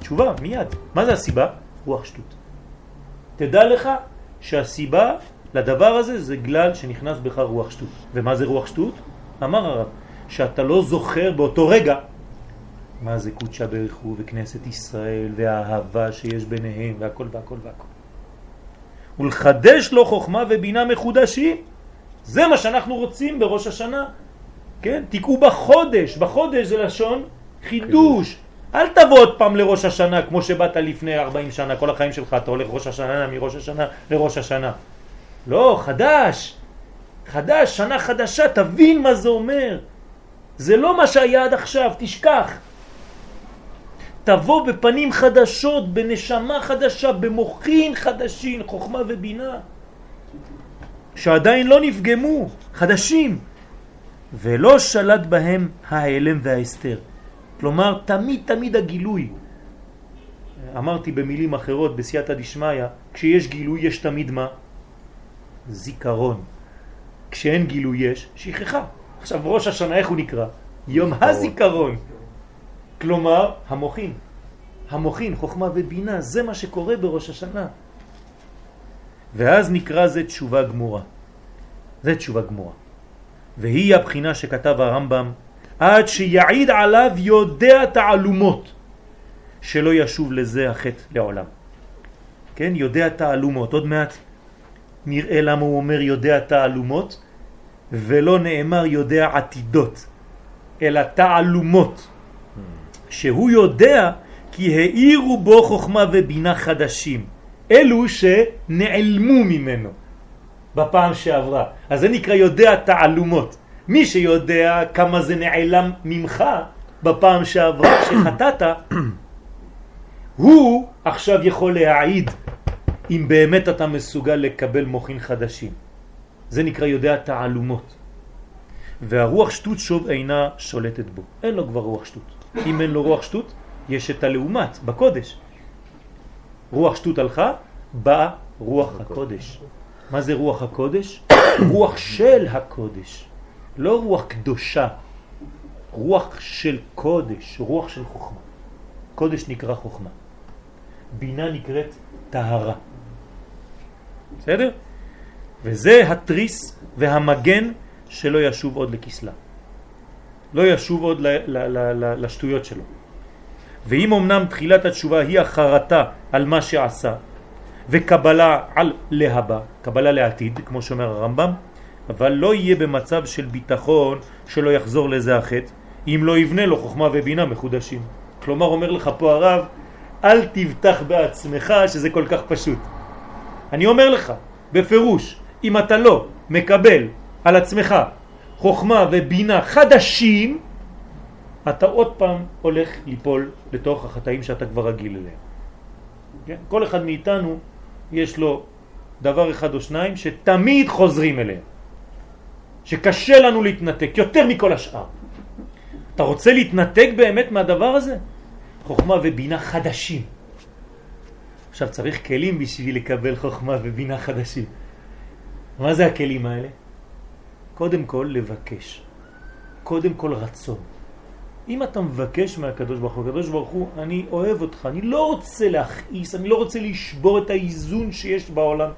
תשובה, מיד. מה זה הסיבה? רוח שטות. תדע לך שהסיבה לדבר הזה זה גלל שנכנס בך רוח שטות. ומה זה רוח שטות? אמר הרב, שאתה לא זוכר באותו רגע מה זה קודשה ברכו וכנסת ישראל והאהבה שיש ביניהם והכל והכל והכל. ולחדש לו חוכמה ובינה מחודשים. זה מה שאנחנו רוצים בראש השנה. כן? תקעו בחודש, בחודש זה לשון חידוש. אל תבוא עוד פעם לראש השנה כמו שבאת לפני 40 שנה, כל החיים שלך אתה הולך ראש השנה מראש השנה לראש השנה. לא, חדש. חדש, שנה חדשה, תבין מה זה אומר. זה לא מה שהיה עד עכשיו, תשכח. תבוא בפנים חדשות, בנשמה חדשה, במוחין חדשים, חוכמה ובינה, שעדיין לא נפגמו, חדשים, ולא שלט בהם ההלם וההסתר. כלומר, תמיד תמיד הגילוי. אמרתי במילים אחרות, בסייעתא דשמיא, כשיש גילוי יש תמיד מה? זיכרון. כשאין גילוי יש שכחה. עכשיו ראש השנה איך הוא נקרא? יום הזיכרון. כלומר, המוחין. המוחין, חוכמה ובינה, זה מה שקורה בראש השנה. ואז נקרא זה תשובה גמורה. זה תשובה גמורה. והיא הבחינה שכתב הרמב"ם, עד שיעיד עליו יודע תעלומות, שלא ישוב לזה החטא לעולם. כן, יודע תעלומות. עוד מעט נראה למה הוא אומר יודע תעלומות, ולא נאמר יודע עתידות, אלא תעלומות. שהוא יודע כי העירו בו חוכמה ובינה חדשים, אלו שנעלמו ממנו בפעם שעברה. אז זה נקרא יודע תעלומות. מי שיודע כמה זה נעלם ממך בפעם שעברה כשחטאת, הוא עכשיו יכול להעיד אם באמת אתה מסוגל לקבל מוכין חדשים. זה נקרא יודע תעלומות. והרוח שטות שוב אינה שולטת בו. אין לו כבר רוח שטות. אם אין לו רוח שטות, יש את הלעומת בקודש. רוח שטות הלכה, באה רוח הקודש. מה זה רוח הקודש? רוח של הקודש. לא רוח קדושה, רוח של קודש, רוח של חוכמה. קודש נקרא חוכמה. בינה נקראת טהרה. בסדר? וזה התריס והמגן שלא ישוב עוד לכסלה. לא ישוב עוד לשטויות שלו. ואם אמנם תחילת התשובה היא החרטה על מה שעשה וקבלה על להבא, קבלה לעתיד, כמו שאומר הרמב"ם, אבל לא יהיה במצב של ביטחון שלא יחזור לזה החטא, אם לא יבנה לו חוכמה ובינה מחודשים. כלומר אומר לך פה הרב, אל תבטח בעצמך שזה כל כך פשוט. אני אומר לך, בפירוש, אם אתה לא מקבל על עצמך חוכמה ובינה חדשים, אתה עוד פעם הולך ליפול לתוך החטאים שאתה כבר רגיל אליהם. כן? כל אחד מאיתנו יש לו דבר אחד או שניים שתמיד חוזרים אליהם, שקשה לנו להתנתק יותר מכל השאר. אתה רוצה להתנתק באמת מהדבר הזה? חוכמה ובינה חדשים. עכשיו צריך כלים בשביל לקבל חוכמה ובינה חדשים. מה זה הכלים האלה? קודם כל לבקש. קודם כל רצון. אם אתה מבקש מהקדוש ברוך הוא, הקדוש ברוך הוא, אני אוהב אותך, אני לא רוצה להכעיס, אני לא רוצה לשבור את האיזון שיש בעולם.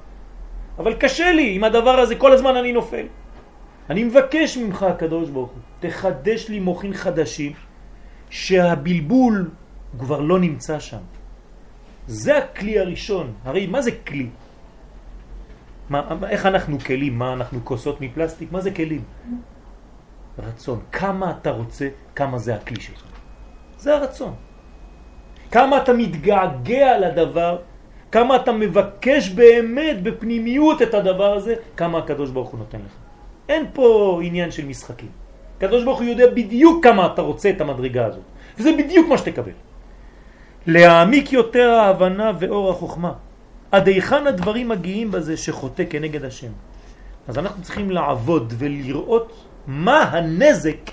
אבל קשה לי, עם הדבר הזה כל הזמן אני נופל. אני מבקש ממך, הקדוש ברוך הוא, תחדש לי מוחין חדשים, שהבלבול כבר לא נמצא שם. זה הכלי הראשון. הרי מה זה כלי? מה, איך אנחנו כלים? מה אנחנו כוסות מפלסטיק? מה זה כלים? רצון. כמה אתה רוצה, כמה זה הכלי שלך. זה הרצון. כמה אתה מתגעגע לדבר, כמה אתה מבקש באמת בפנימיות את הדבר הזה, כמה הקדוש ברוך הוא נותן לך. אין פה עניין של משחקים. הקדוש ברוך הוא יודע בדיוק כמה אתה רוצה את המדרגה הזאת, וזה בדיוק מה שתקבל. להעמיק יותר ההבנה ואור החוכמה. עד היכן הדברים מגיעים בזה שחוטא כנגד השם. אז אנחנו צריכים לעבוד ולראות מה הנזק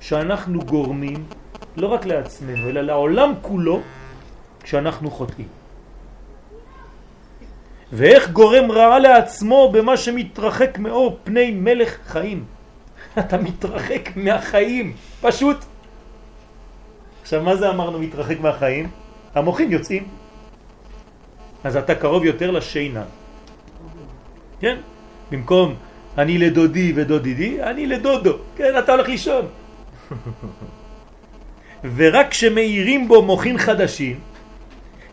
שאנחנו גורמים לא רק לעצמנו, אלא לעולם כולו כשאנחנו חוטאים. ואיך גורם רעה לעצמו במה שמתרחק מאור פני מלך חיים. אתה מתרחק מהחיים, פשוט. עכשיו, מה זה אמרנו מתרחק מהחיים? המוחים יוצאים. אז אתה קרוב יותר לשינה. כן? במקום אני לדודי ודודידי, אני לדודו. כן, אתה הולך לישון. ורק כשמאירים בו מוחין חדשים,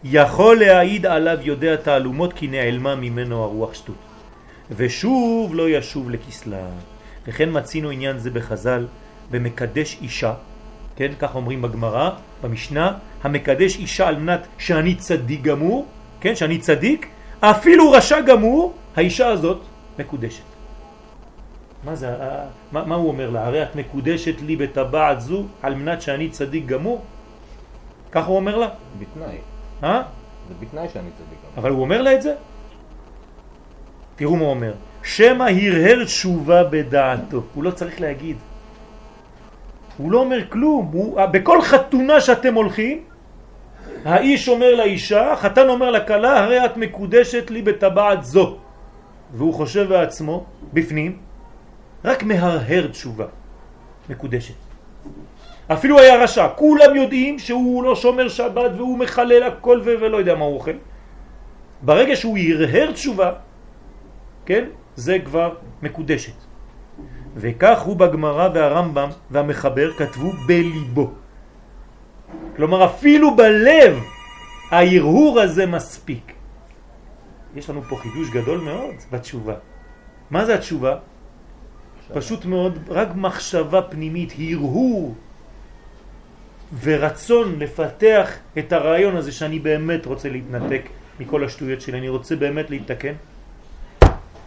יכול להעיד עליו יודע תעלומות כי נעלמה ממנו הרוח שטות. ושוב לא ישוב לכסלה. לכן מצינו עניין זה בחז"ל במקדש אישה, כן, כך אומרים בגמרא, במשנה, המקדש אישה על מנת שאני צדיק גמור, כן, שאני צדיק, אפילו רשע גמור, האישה הזאת מקודשת. מה זה, מה, מה הוא אומר לה? הרי את מקודשת לי בטבעת זו על מנת שאני צדיק גמור? ככה הוא אומר לה? בתנאי. אה? זה בתנאי שאני צדיק. אבל הוא אומר לה את זה? תראו מה הוא אומר. שמא הרהר תשובה בדעתו. הוא לא צריך להגיד. הוא לא אומר כלום. הוא, בכל חתונה שאתם הולכים, האיש אומר לאישה, חתן אומר לכלה, הרי את מקודשת לי בטבעת זו. והוא חושב בעצמו, בפנים, רק מהרהר תשובה מקודשת. אפילו היה רשע, כולם יודעים שהוא לא שומר שבת והוא מחלל הכל ולא יודע מה הוא אוכל. ברגע שהוא ירהר תשובה, כן, זה כבר מקודשת. וכך הוא בגמרא והרמב"ם והמחבר כתבו בליבו. כלומר אפילו בלב ההרהור הזה מספיק. יש לנו פה חידוש גדול מאוד בתשובה. מה זה התשובה? פשוט מאוד, רק מחשבה פנימית, הרהור ורצון לפתח את הרעיון הזה שאני באמת רוצה להתנתק מכל השטויות שלי, אני רוצה באמת להתתקן.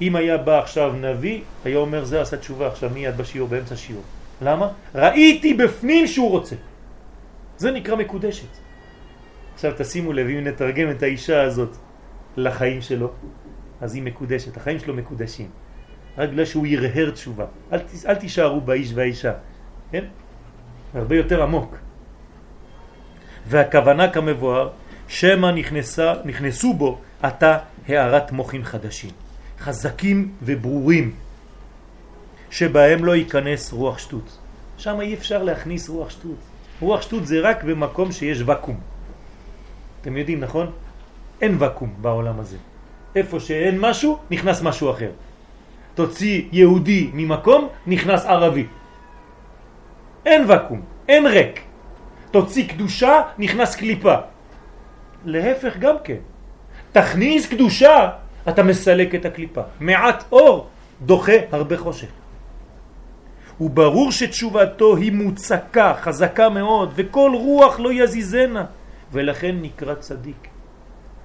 אם היה בא עכשיו נביא, היה אומר זה עשה תשובה עכשיו מיד בשיעור, באמצע שיעור. למה? ראיתי בפנים שהוא רוצה. זה נקרא מקודשת. עכשיו תשימו לב, אם נתרגם את האישה הזאת לחיים שלו, אז היא מקודשת, החיים שלו מקודשים. רק בגלל שהוא ירהר תשובה. אל, אל תישארו באיש והאישה, כן? הרבה יותר עמוק. והכוונה כמבואר, שמה נכנסה, נכנסו בו עתה הערת מוחין חדשים, חזקים וברורים, שבהם לא ייכנס רוח שטות. שם אי אפשר להכניס רוח שטות. רוח שטות זה רק במקום שיש וקום. אתם יודעים, נכון? אין וקום בעולם הזה. איפה שאין משהו, נכנס משהו אחר. תוציא יהודי ממקום, נכנס ערבי. אין וקום, אין ריק. תוציא קדושה, נכנס קליפה. להפך גם כן. תכניס קדושה, אתה מסלק את הקליפה. מעט אור דוחה הרבה חושך. וברור שתשובתו היא מוצקה, חזקה מאוד, וכל רוח לא יזיזנה, ולכן נקרא צדיק.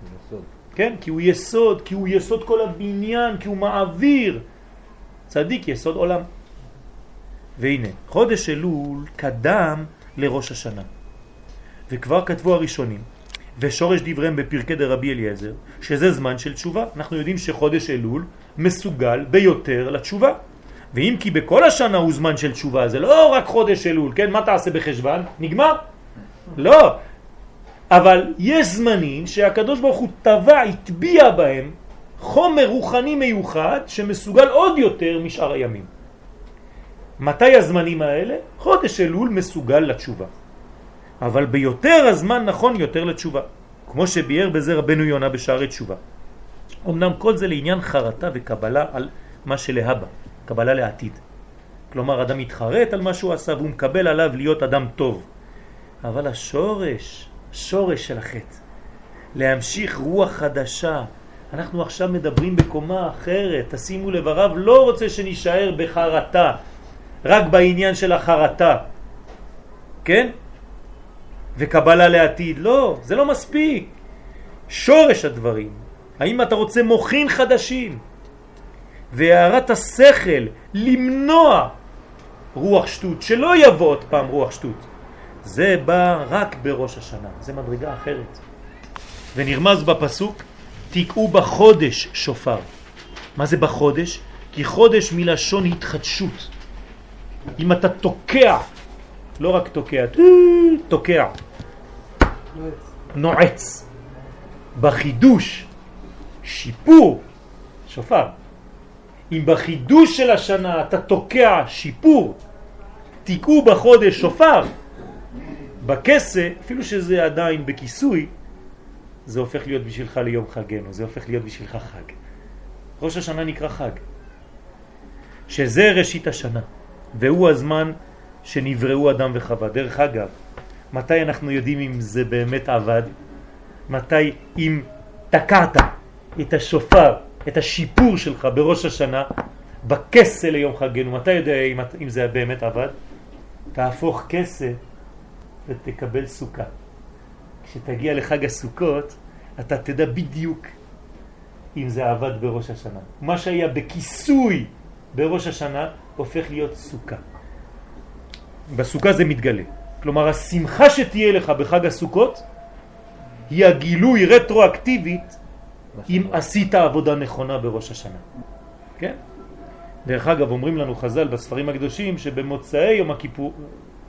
יסוד. כן? כי הוא יסוד, כי הוא יסוד כל הבניין, כי הוא מעביר. צדיק יסוד עולם. והנה, חודש אלול קדם לראש השנה. וכבר כתבו הראשונים, ושורש דבריהם בפרקי דרבי אליעזר, שזה זמן של תשובה. אנחנו יודעים שחודש אלול מסוגל ביותר לתשובה. ואם כי בכל השנה הוא זמן של תשובה, זה לא רק חודש אלול, כן? מה תעשה בחשבן? נגמר? לא. אבל יש זמנים שהקדוש ברוך הוא טבע, הטביע בהם חומר רוחני מיוחד שמסוגל עוד יותר משאר הימים. מתי הזמנים האלה? חודש אלול מסוגל לתשובה. אבל ביותר הזמן נכון יותר לתשובה, כמו שביאר בזה רבנו יונה בשערי תשובה. אמנם כל זה לעניין חרטה וקבלה על מה שלהבא, קבלה לעתיד. כלומר, אדם מתחרט על מה שהוא עשה והוא מקבל עליו להיות אדם טוב. אבל השורש, שורש של החטא, להמשיך רוח חדשה, אנחנו עכשיו מדברים בקומה אחרת, תשימו לב, הרב לא רוצה שנשאר בחרטה, רק בעניין של החרטה, כן? וקבלה לעתיד, לא, זה לא מספיק. שורש הדברים, האם אתה רוצה מוכין חדשים והערת השכל למנוע רוח שטות, שלא יבוא עוד פעם רוח שטות. זה בא רק בראש השנה, זה מדרגה אחרת. ונרמז בפסוק, תקעו בחודש שופר. מה זה בחודש? כי חודש מלשון התחדשות. אם אתה תוקע, לא רק תוקע, תוקע, נועץ. בחידוש, שיפור, שופר. אם בחידוש של השנה אתה תוקע שיפור, תיקעו בחודש שופר, בכסה, אפילו שזה עדיין בכיסוי, זה הופך להיות בשבילך ליום חגנו, זה הופך להיות בשבילך חג. ראש השנה נקרא חג, שזה ראשית השנה, והוא הזמן שנבראו אדם וחווה. דרך אגב, מתי אנחנו יודעים אם זה באמת עבד? מתי אם תקעת את השופר, את השיפור שלך בראש השנה, בכסה ליום חגנו, מתי יודע אם, אם זה באמת עבד? תהפוך כסה ותקבל סוכה. כשתגיע לחג הסוכות, אתה תדע בדיוק אם זה עבד בראש השנה. מה שהיה בכיסוי בראש השנה הופך להיות סוכה. בסוכה זה מתגלה. כלומר, השמחה שתהיה לך בחג הסוכות היא הגילוי רטרואקטיבית אם עשית עבודה נכונה בראש השנה. כן? דרך אגב, אומרים לנו חז"ל בספרים הקדושים שבמוצאי יום, הכיפור,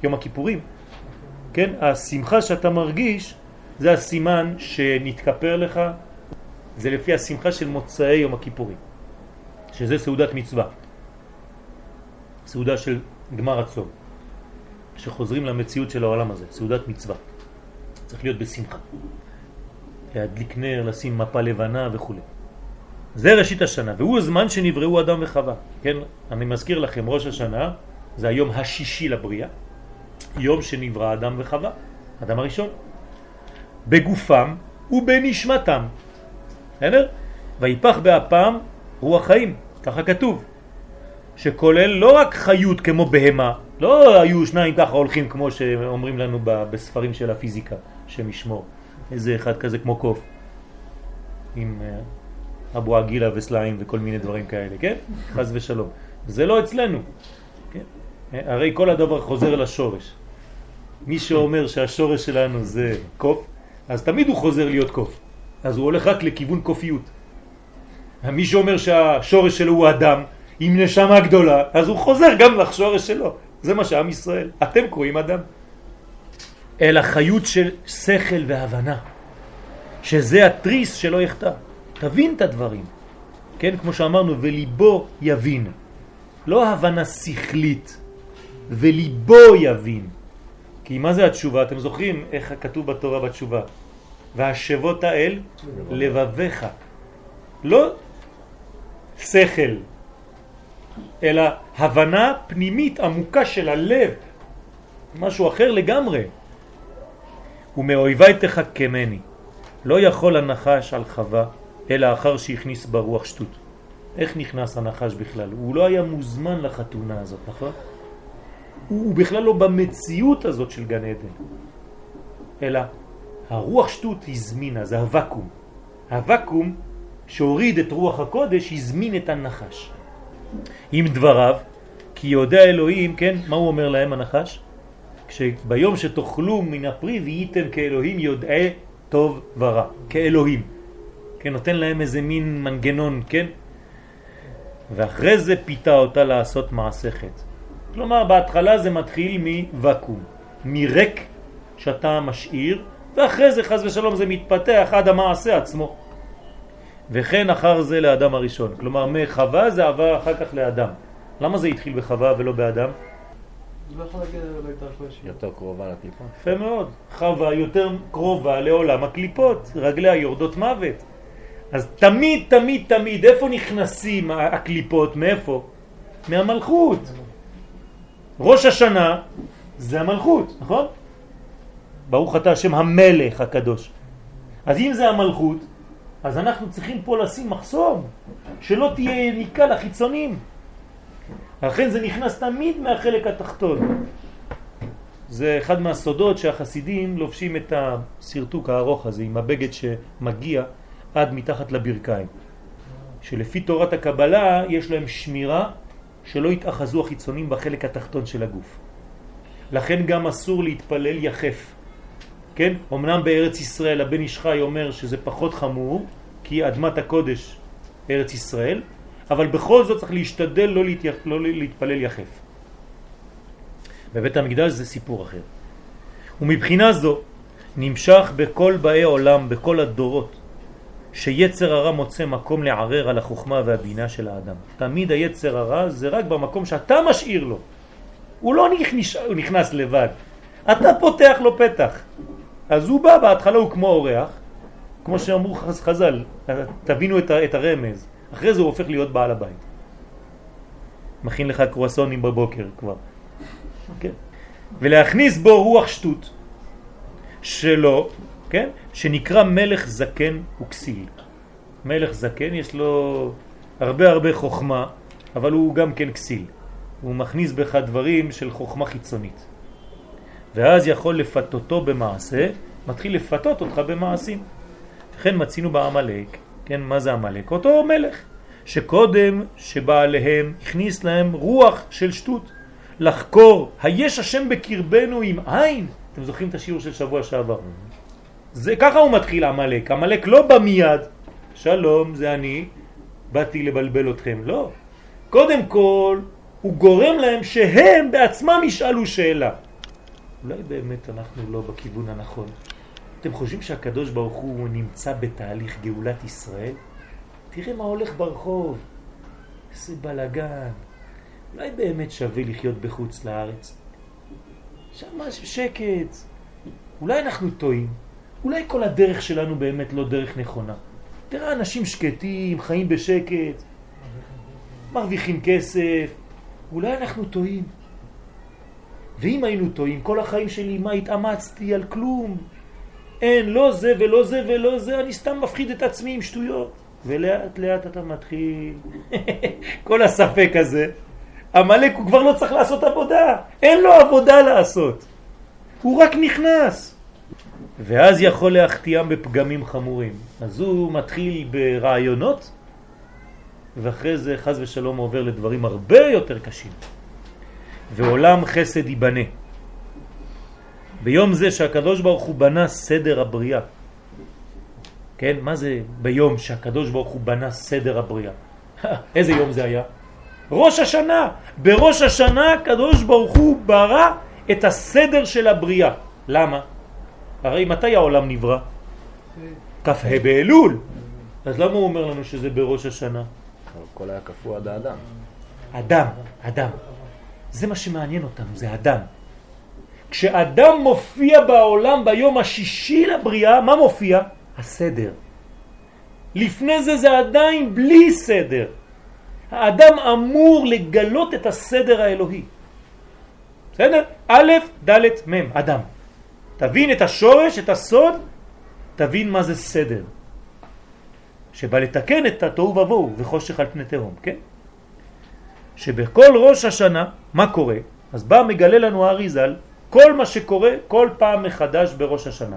יום הכיפורים, כן, השמחה שאתה מרגיש זה הסימן שנתכפר לך, זה לפי השמחה של מוצאי יום הכיפורים, שזה סעודת מצווה, סעודה של גמר הצום, שחוזרים למציאות של העולם הזה, סעודת מצווה. צריך להיות בשמחה. להדליק נר, לשים מפה לבנה וכו'. זה ראשית השנה, והוא הזמן שנבראו אדם וחווה. כן, אני מזכיר לכם, ראש השנה זה היום השישי לבריאה, יום שנברא אדם וחווה, אדם הראשון, בגופם ובנשמתם. בסדר? ויפח באפם רוח חיים, ככה כתוב, שכולל לא רק חיות כמו בהמה, לא היו שניים ככה הולכים כמו שאומרים לנו בספרים של הפיזיקה, שמשמור. איזה אחד כזה כמו קוף, עם אה, אבו עגילה וסלעים וכל מיני דברים כאלה, כן? חז ושלום. זה לא אצלנו. כן? הרי כל הדבר חוזר לשורש. מי שאומר שהשורש שלנו זה קוף, אז תמיד הוא חוזר להיות קוף. אז הוא הולך רק לכיוון קופיות. מי שאומר שהשורש שלו הוא אדם, עם נשמה גדולה, אז הוא חוזר גם לשורש שלו. זה מה שעם ישראל. אתם קוראים אדם. אלא חיות של שכל והבנה, שזה התריס שלא יחטא. תבין את הדברים. כן, כמו שאמרנו, וליבו יבין. לא הבנה שכלית, וליבו יבין. כי מה זה התשובה? אתם זוכרים איך כתוב בתורה בתשובה? והשבות האל לבביך. לא שכל, אלא הבנה פנימית עמוקה של הלב, משהו אחר לגמרי. ומאויבי תחכמני. לא יכול הנחש על חווה, אלא אחר שהכניס ברוח שטות. איך נכנס הנחש בכלל? הוא לא היה מוזמן לחתונה הזאת, נכון? הוא, בכלל לא במציאות הזאת של גן עדן. אלא הרוח שטות הזמינה, זה הוואקום. הוואקום שהוריד את רוח הקודש הזמין את הנחש. עם דבריו, כי יודע אלוהים, כן, מה הוא אומר להם הנחש? כשביום שתאכלו מן הפרי והייתם כאלוהים יודעי טוב ורע, כאלוהים. כן, נותן להם איזה מין מנגנון, כן? ואחרי זה פיתה אותה לעשות מעשה חטא. כלומר, בהתחלה זה מתחיל מוואקום, מרק שאתה משאיר, ואחרי זה חז ושלום זה מתפתח עד המעשה עצמו. וכן אחר זה לאדם הראשון. כלומר, מחווה זה עבר אחר כך לאדם. למה זה התחיל בחווה ולא באדם? לא יותר קרובה לקליפות. יפה מאוד. חווה יותר קרובה לעולם הקליפות, רגליה יורדות מוות. אז תמיד, תמיד, תמיד, איפה נכנסים הקליפות? מאיפה? מהמלכות. ראש השנה זה המלכות, נכון? ברוך אתה השם המלך הקדוש. אז אם זה המלכות, אז אנחנו צריכים פה לשים מחסום, שלא תהיה יניקה לחיצונים. לכן זה נכנס תמיד מהחלק התחתון. זה אחד מהסודות שהחסידים לובשים את הסרטוק הארוך הזה עם הבגד שמגיע עד מתחת לברכיים. שלפי תורת הקבלה יש להם שמירה שלא יתאחזו החיצונים בחלק התחתון של הגוף. לכן גם אסור להתפלל יחף. כן? אמנם בארץ ישראל הבן איש חי אומר שזה פחות חמור, כי אדמת הקודש ארץ ישראל, אבל בכל זאת צריך להשתדל לא, להתייח... לא להתפלל יחף. בבית המקדש זה סיפור אחר. ומבחינה זו נמשך בכל באי עולם, בכל הדורות, שיצר הרע מוצא מקום לערער על החוכמה והבינה של האדם. תמיד היצר הרע זה רק במקום שאתה משאיר לו. הוא לא נכנס לבד. אתה פותח לו פתח. אז הוא בא בהתחלה הוא כמו אורח, כמו שאמרו חז"ל, תבינו את הרמז. אחרי זה הוא הופך להיות בעל הבית. מכין לך קרואסונים בבוקר כבר. כן? ולהכניס בו רוח שטות שלו, כן? שנקרא מלך זקן וכסיל. מלך זקן יש לו הרבה הרבה חוכמה, אבל הוא גם כן כסיל. הוא מכניס בך דברים של חוכמה חיצונית. ואז יכול לפתותו במעשה, מתחיל לפתות אותך במעשים. לכן מצינו בעמלק, כן, מה זה עמלק? אותו מלך, שקודם שבעליהם הכניס להם רוח של שטות, לחקור, היש השם בקרבנו עם עין? אתם זוכרים את השיעור של שבוע שעבר? זה ככה הוא מתחיל עמלק, עמלק לא בא מיד, שלום זה אני, באתי לבלבל אתכם, לא. קודם כל הוא גורם להם שהם בעצמם ישאלו שאלה. אולי באמת אנחנו לא בכיוון הנכון. אתם חושבים שהקדוש ברוך הוא נמצא בתהליך גאולת ישראל? תראה מה הולך ברחוב, איזה בלגן. אולי באמת שווה לחיות בחוץ לארץ? שם שקט. אולי אנחנו טועים. אולי כל הדרך שלנו באמת לא דרך נכונה. תראה אנשים שקטים, חיים בשקט, מרוויחים כסף. אולי אנחנו טועים. ואם היינו טועים, כל החיים שלי, מה התאמצתי על כלום? אין, לא זה ולא זה ולא זה, אני סתם מפחיד את עצמי עם שטויות. ולאט לאט אתה מתחיל, כל הספק הזה, המלאק הוא כבר לא צריך לעשות עבודה, אין לו עבודה לעשות, הוא רק נכנס. ואז יכול להחתיאם בפגמים חמורים. אז הוא מתחיל ברעיונות, ואחרי זה חז ושלום עובר לדברים הרבה יותר קשים. ועולם חסד ייבנה. ביום זה שהקדוש ברוך הוא בנה סדר הבריאה. כן, מה זה ביום שהקדוש ברוך הוא בנה סדר הבריאה? איזה יום זה היה? ראש השנה. בראש השנה הקדוש ברוך הוא ברא את הסדר של הבריאה. למה? הרי מתי העולם נברא? כ"ה באלול. אז למה הוא אומר לנו שזה בראש השנה? הכל היה קפוא עד האדם. אדם, אדם. זה מה שמעניין אותנו, זה אדם. כשאדם מופיע בעולם ביום השישי לבריאה, מה מופיע? הסדר. לפני זה זה עדיין בלי סדר. האדם אמור לגלות את הסדר האלוהי. בסדר? א', ד', מ', אדם. תבין את השורש, את הסוד, תבין מה זה סדר. שבא לתקן את התוהו ובוהו וחושך על פני תהום, כן? שבכל ראש השנה, מה קורה? אז בא מגלה לנו האריזל כל מה שקורה כל פעם מחדש בראש השנה.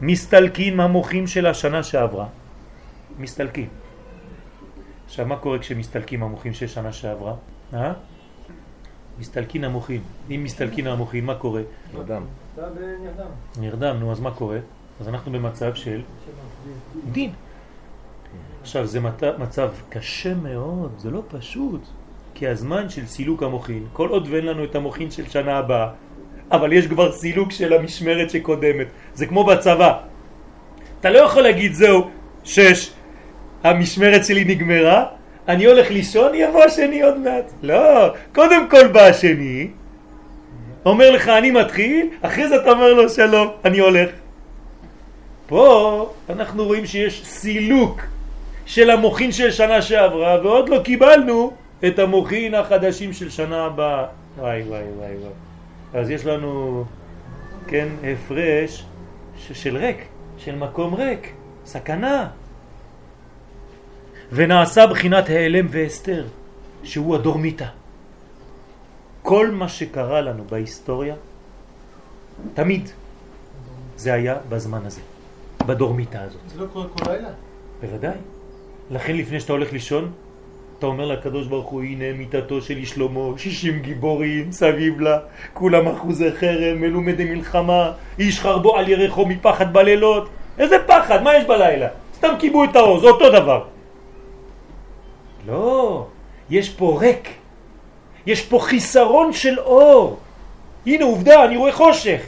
מסתלקים המוחים של השנה שעברה. מסתלקים. עכשיו, מה קורה כשמסתלקים המוחים של שנה שעברה? אה? מסתלקים המוחים. אם מסתלקים המוחים, מה קורה? נרדם. נרדם, נו, אז מה קורה? אז אנחנו במצב של דין. עכשיו, זה מצב קשה מאוד, זה לא פשוט. כי הזמן של סילוק המוחין, כל עוד ואין לנו את המוחין של שנה הבאה, אבל יש כבר סילוק של המשמרת שקודמת. זה כמו בצבא. אתה לא יכול להגיד זהו, שש, המשמרת שלי נגמרה, אני הולך לישון, יבוא השני עוד מעט. לא, קודם כל בא השני, אומר לך אני מתחיל, אחרי זה אתה אומר לו שלום, אני הולך. פה אנחנו רואים שיש סילוק של המוחין של שנה שעברה ועוד לא קיבלנו את המוחין החדשים של שנה הבאה. וואי וואי וואי וואי. אז יש לנו, כן, הפרש של ריק, של מקום ריק, סכנה. ונעשה בחינת העלם והסתר, שהוא הדורמיטה. כל מה שקרה לנו בהיסטוריה, תמיד, זה היה בזמן הזה, בדורמיטה הזאת. זה לא קורה כל לילה? בוודאי. לכן לפני שאתה הולך לישון, אתה אומר לקדוש ברוך הוא, הנה מיטתו של שלמה, 60 גיבורים סביב לה, כולם אחוזי חרם, מלומדי מלחמה, איש חרבו על ירחו מפחד בלילות. איזה פחד, מה יש בלילה? סתם קיבו את האור, זה אותו דבר. לא, יש פה ריק, יש פה חיסרון של אור. הנה עובדה, אני רואה חושך.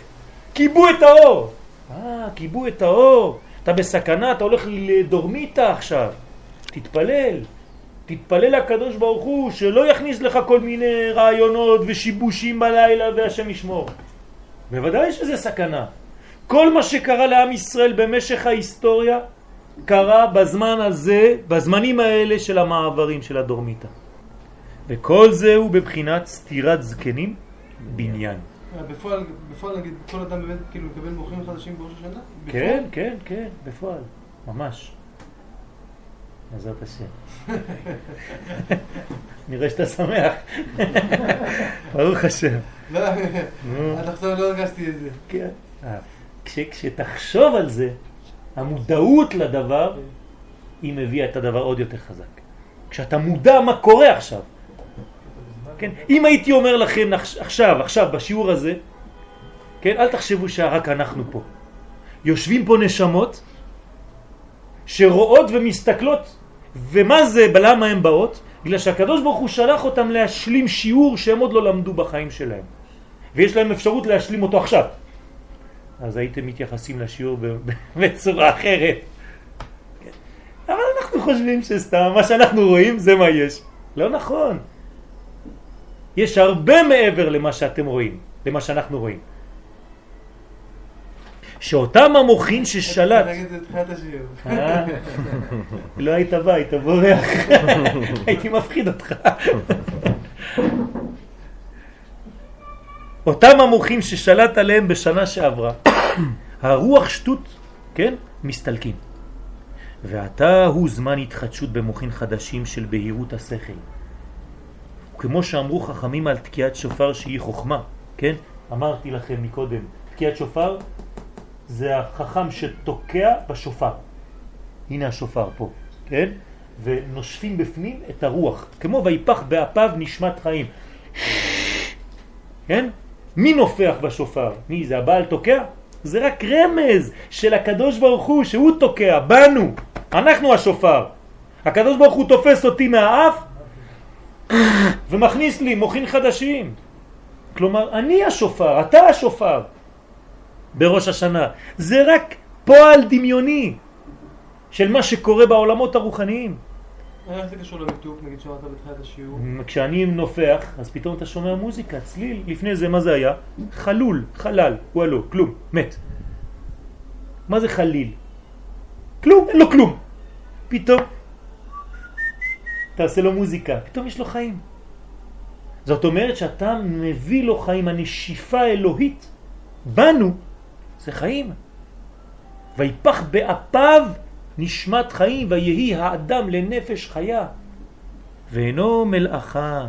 קיבו את האור. אה, קיבו את האור. אתה בסכנה, אתה הולך לדורמיתה עכשיו. תתפלל. תתפלל לקדוש ברוך הוא שלא יכניס לך כל מיני רעיונות ושיבושים בלילה והשם ישמור. בוודאי שזה סכנה. כל מה שקרה לעם ישראל במשך ההיסטוריה קרה בזמן הזה, בזמנים האלה של המעברים של הדורמיתה. וכל זה הוא בבחינת סתירת זקנים בניין. אה, בפועל, בפועל נגיד, כל אדם באמת כאילו מקבל מוחים חדשים בראש השנה? כן, כן, כן, בפועל, ממש. בעזרת השם. נראה שאתה שמח. ברוך השם. לא, עד עכשיו לא הרגשתי את זה. כן. אה, כשתחשוב על זה, המודעות לדבר, היא מביאה את הדבר עוד יותר חזק. כשאתה מודע מה קורה עכשיו. כן? אם הייתי אומר לכם עכשיו, עכשיו, בשיעור הזה, כן? אל תחשבו שרק אנחנו פה. יושבים פה נשמות שרואות ומסתכלות, ומה זה, למה הן באות? בגלל שהקדוש ברוך הוא שלח אותם להשלים שיעור שהם עוד לא למדו בחיים שלהם. ויש להם אפשרות להשלים אותו עכשיו. אז הייתם מתייחסים לשיעור בצורה אחרת. אבל אנחנו חושבים שסתם, מה שאנחנו רואים זה מה יש. לא נכון. יש הרבה מעבר למה שאתם רואים, למה שאנחנו רואים. שאותם המוחין ששלט... אה? לא היית בא, היית בורח. הייתי מפחיד אותך. אותם המוחים ששלט עליהם בשנה שעברה, הרוח שטות, כן, מסתלקים. ועתה הוא זמן התחדשות במוחין חדשים של בהירות השכל. כמו שאמרו חכמים על תקיעת שופר שהיא חוכמה, כן? אמרתי לכם מקודם, תקיעת שופר זה החכם שתוקע בשופר. הנה השופר פה, כן? ונושפים בפנים את הרוח, כמו ויפח באפיו נשמת חיים. כן? מי נופח בשופר? מי זה? הבעל תוקע? זה רק רמז של הקדוש ברוך הוא שהוא תוקע, בנו, אנחנו השופר. הקדוש ברוך הוא תופס אותי מהאף ומכניס לי מוחין חדשים. כלומר, אני השופר, אתה השופר בראש השנה. זה רק פועל דמיוני של מה שקורה בעולמות הרוחניים. איך זה קשור למיתוק, נגיד שמעת בתחילת השיעור? כשאני נופח, אז פתאום אתה שומע מוזיקה, צליל. לפני זה מה זה היה? חלול, חלל, וואלו, כלום, מת. מה זה חליל? כלום, אין לו כלום. פתאום תעשה לו מוזיקה, פתאום יש לו חיים. זאת אומרת שאתה מביא לו חיים, הנשיפה האלוהית בנו זה חיים. ויפח באפיו נשמת חיים ויהי האדם לנפש חיה ואינו מלאכה.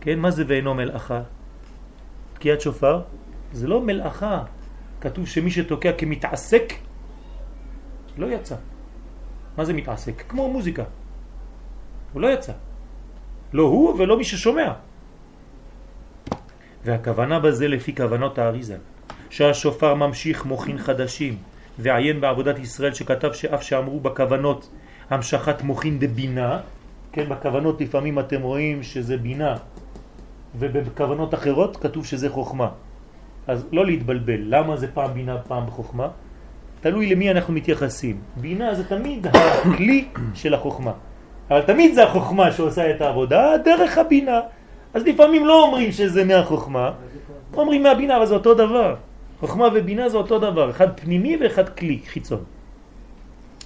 כן, מה זה ואינו מלאכה? תקיעת שופר זה לא מלאכה. כתוב שמי שתוקע כמתעסק לא יצא. מה זה מתעסק? כמו מוזיקה. הוא לא יצא. לא הוא ולא מי ששומע. והכוונה בזה לפי כוונות האריזה, שהשופר ממשיך מוכין חדשים, ועיין בעבודת ישראל שכתב שאף שאמרו בכוונות המשכת מוכין דבינה, כן, בכוונות לפעמים אתם רואים שזה בינה, ובכוונות אחרות כתוב שזה חוכמה. אז לא להתבלבל, למה זה פעם בינה פעם חוכמה? תלוי למי אנחנו מתייחסים. בינה זה תמיד הכלי של החוכמה. אבל תמיד זה החוכמה שעושה את העבודה דרך הבינה. אז לפעמים לא אומרים שזה מהחוכמה, אומרים מהבינה, אבל זה אותו דבר. חוכמה ובינה זה אותו דבר, אחד פנימי ואחד כלי, חיצון.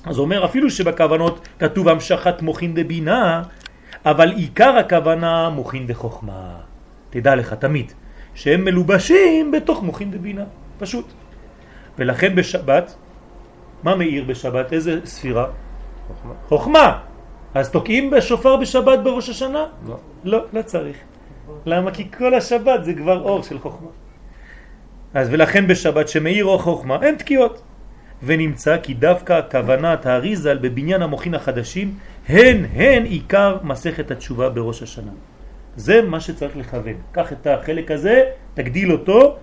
אז אומר אפילו שבכוונות כתוב המשכת מוכין דבינה, אבל עיקר הכוונה מוכין דחוכמה. תדע לך תמיד, שהם מלובשים בתוך מוכין דבינה, פשוט. ולכן בשבת, מה מאיר בשבת? איזה ספירה? חוכמה. חוכמה. אז תוקעים בשופר בשבת בראש השנה? לא. לא, לא צריך. למה? כי כל השבת זה כבר אור של חוכמה. אז ולכן בשבת שמאיר אור חוכמה אין תקיעות. ונמצא כי דווקא הכוונת האריזל בבניין המוחין החדשים הן הן עיקר מסכת התשובה בראש השנה. זה מה שצריך לכוון. קח את החלק הזה, תגדיל אותו,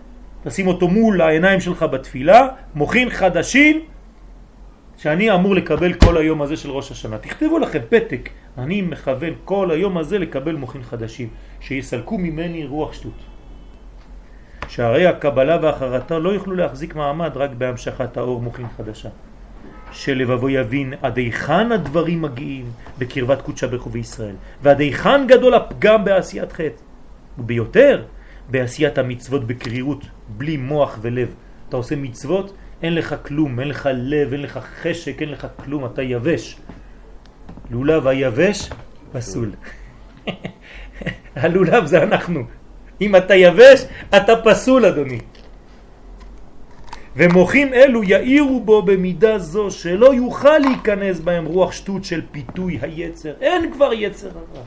תשים אותו מול העיניים שלך בתפילה, מוכין חדשים שאני אמור לקבל כל היום הזה של ראש השנה. תכתבו לכם פתק, אני מכוון כל היום הזה לקבל מוכין חדשים, שיסלקו ממני רוח שטות. שהרי הקבלה והחרטה לא יוכלו להחזיק מעמד רק בהמשכת האור מוכין חדשה. שלבבו יבין עד היכן הדברים מגיעים בקרבת קודשה ברחוב בישראל, ועד היכן גדול הפגם בעשיית חטא. וביותר, בעשיית המצוות בקרירות, בלי מוח ולב. אתה עושה מצוות, אין לך כלום, אין לך לב, אין לך חשק, אין לך כלום, אתה יבש. לולב היבש, פסול. הלולב זה אנחנו. אם אתה יבש, אתה פסול, אדוני. ומוחים אלו יאירו בו במידה זו שלא יוכל להיכנס בהם רוח שטות של פיתוי היצר. אין כבר יצר הרע.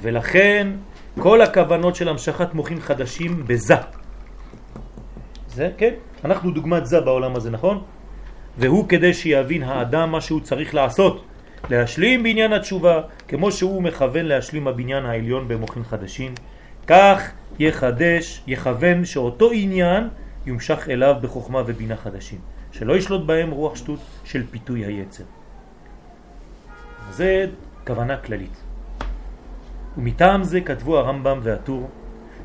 ולכן כל הכוונות של המשכת מוחים חדשים בזה. זה, כן, אנחנו דוגמת זה בעולם הזה, נכון? והוא כדי שיבין האדם מה שהוא צריך לעשות, להשלים בעניין התשובה, כמו שהוא מכוון להשלים הבניין העליון במוחים חדשים, כך יחדש, יכוון שאותו עניין יומשך אליו בחוכמה ובינה חדשים, שלא ישלוט בהם רוח שטות של פיתוי היצר. זה כוונה כללית. ומטעם זה כתבו הרמב"ם והטור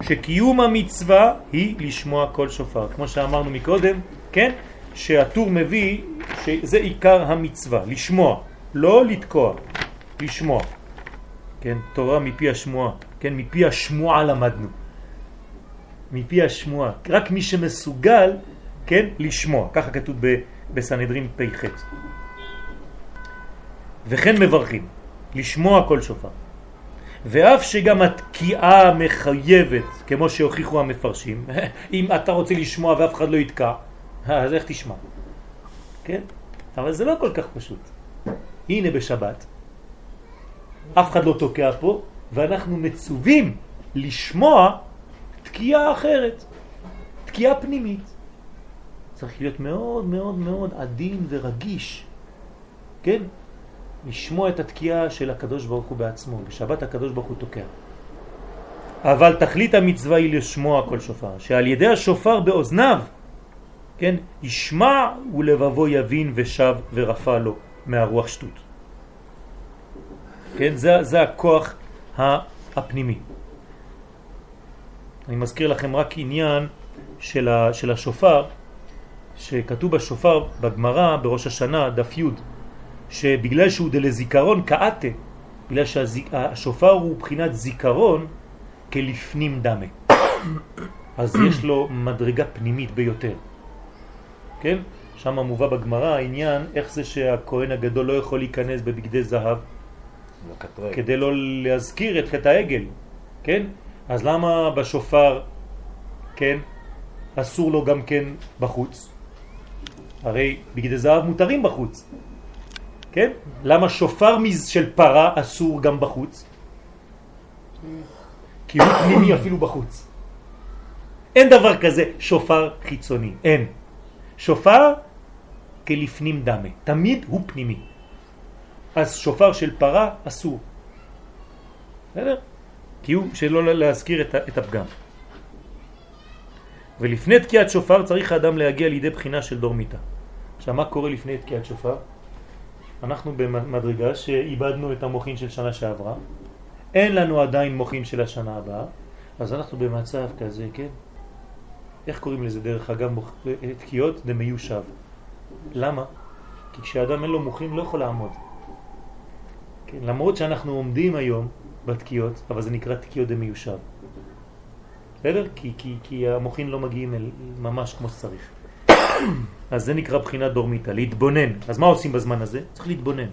שקיום המצווה היא לשמוע כל שופר. כמו שאמרנו מקודם, כן? שהטור מביא שזה עיקר המצווה, לשמוע, לא לתקוע, לשמוע. כן, תורה מפי השמועה, כן, מפי השמועה למדנו. מפי השמועה. רק מי שמסוגל, כן, לשמוע. ככה כתוב בסנהדרין פ"ח. וכן מברכים, לשמוע כל שופר. ואף שגם התקיעה מחייבת, כמו שהוכיחו המפרשים, אם אתה רוצה לשמוע ואף אחד לא יתקע, אז איך תשמע? כן? אבל זה לא כל כך פשוט. הנה בשבת, אף אחד לא תוקע פה, ואנחנו מצווים לשמוע תקיעה אחרת, תקיעה פנימית. צריך להיות מאוד מאוד מאוד עדין ורגיש, כן? לשמוע את התקיעה של הקדוש ברוך הוא בעצמו. בשבת הקדוש ברוך הוא תוקע. אבל תכלית המצווה היא לשמוע כל שופר, שעל ידי השופר באוזניו, כן, ישמע ולבבו יבין ושב ורפא לו מהרוח שטות. כן, זה, זה הכוח הפנימי. אני מזכיר לכם רק עניין של, ה, של השופר, שכתוב בשופר בגמרא בראש השנה, דף י', שבגלל שהוא דלזיכרון כאתה, בגלל שהשופר הוא בחינת זיכרון כלפנים דמה. אז יש לו מדרגה פנימית ביותר. כן? שם מובא בגמרא העניין איך זה שהכהן הגדול לא יכול להיכנס בבגדי זהב כדי לא להזכיר את חטא העגל, כן? אז למה בשופר, כן, אסור לו גם כן בחוץ? הרי בגדי זהב מותרים בחוץ. כן? למה שופר של פרה אסור גם בחוץ? כי הוא פנימי אפילו בחוץ. אין דבר כזה שופר חיצוני, אין. שופר כלפנים דמה, תמיד הוא פנימי. אז שופר של פרה אסור. בסדר? כי הוא שלא להזכיר את הפגם. ולפני תקיעת שופר צריך האדם להגיע לידי בחינה של דור מיטה. עכשיו מה קורה לפני תקיעת שופר? אנחנו במדרגה שאיבדנו את המוחין של שנה שעברה, אין לנו עדיין מוחין של השנה הבאה, אז אנחנו במצב כזה, כן? איך קוראים לזה דרך אגב תקיעות? דמיושב. למה? כי כשאדם אין לו מוחין לא יכול לעמוד. כן? למרות שאנחנו עומדים היום בתקיעות, אבל זה נקרא תקיעות דמיושב. בסדר? כי, כי, כי המוחין לא מגיעים אל, ממש כמו שצריך. אז זה נקרא בחינת דורמיתא, להתבונן. אז מה עושים בזמן הזה? צריך להתבונן.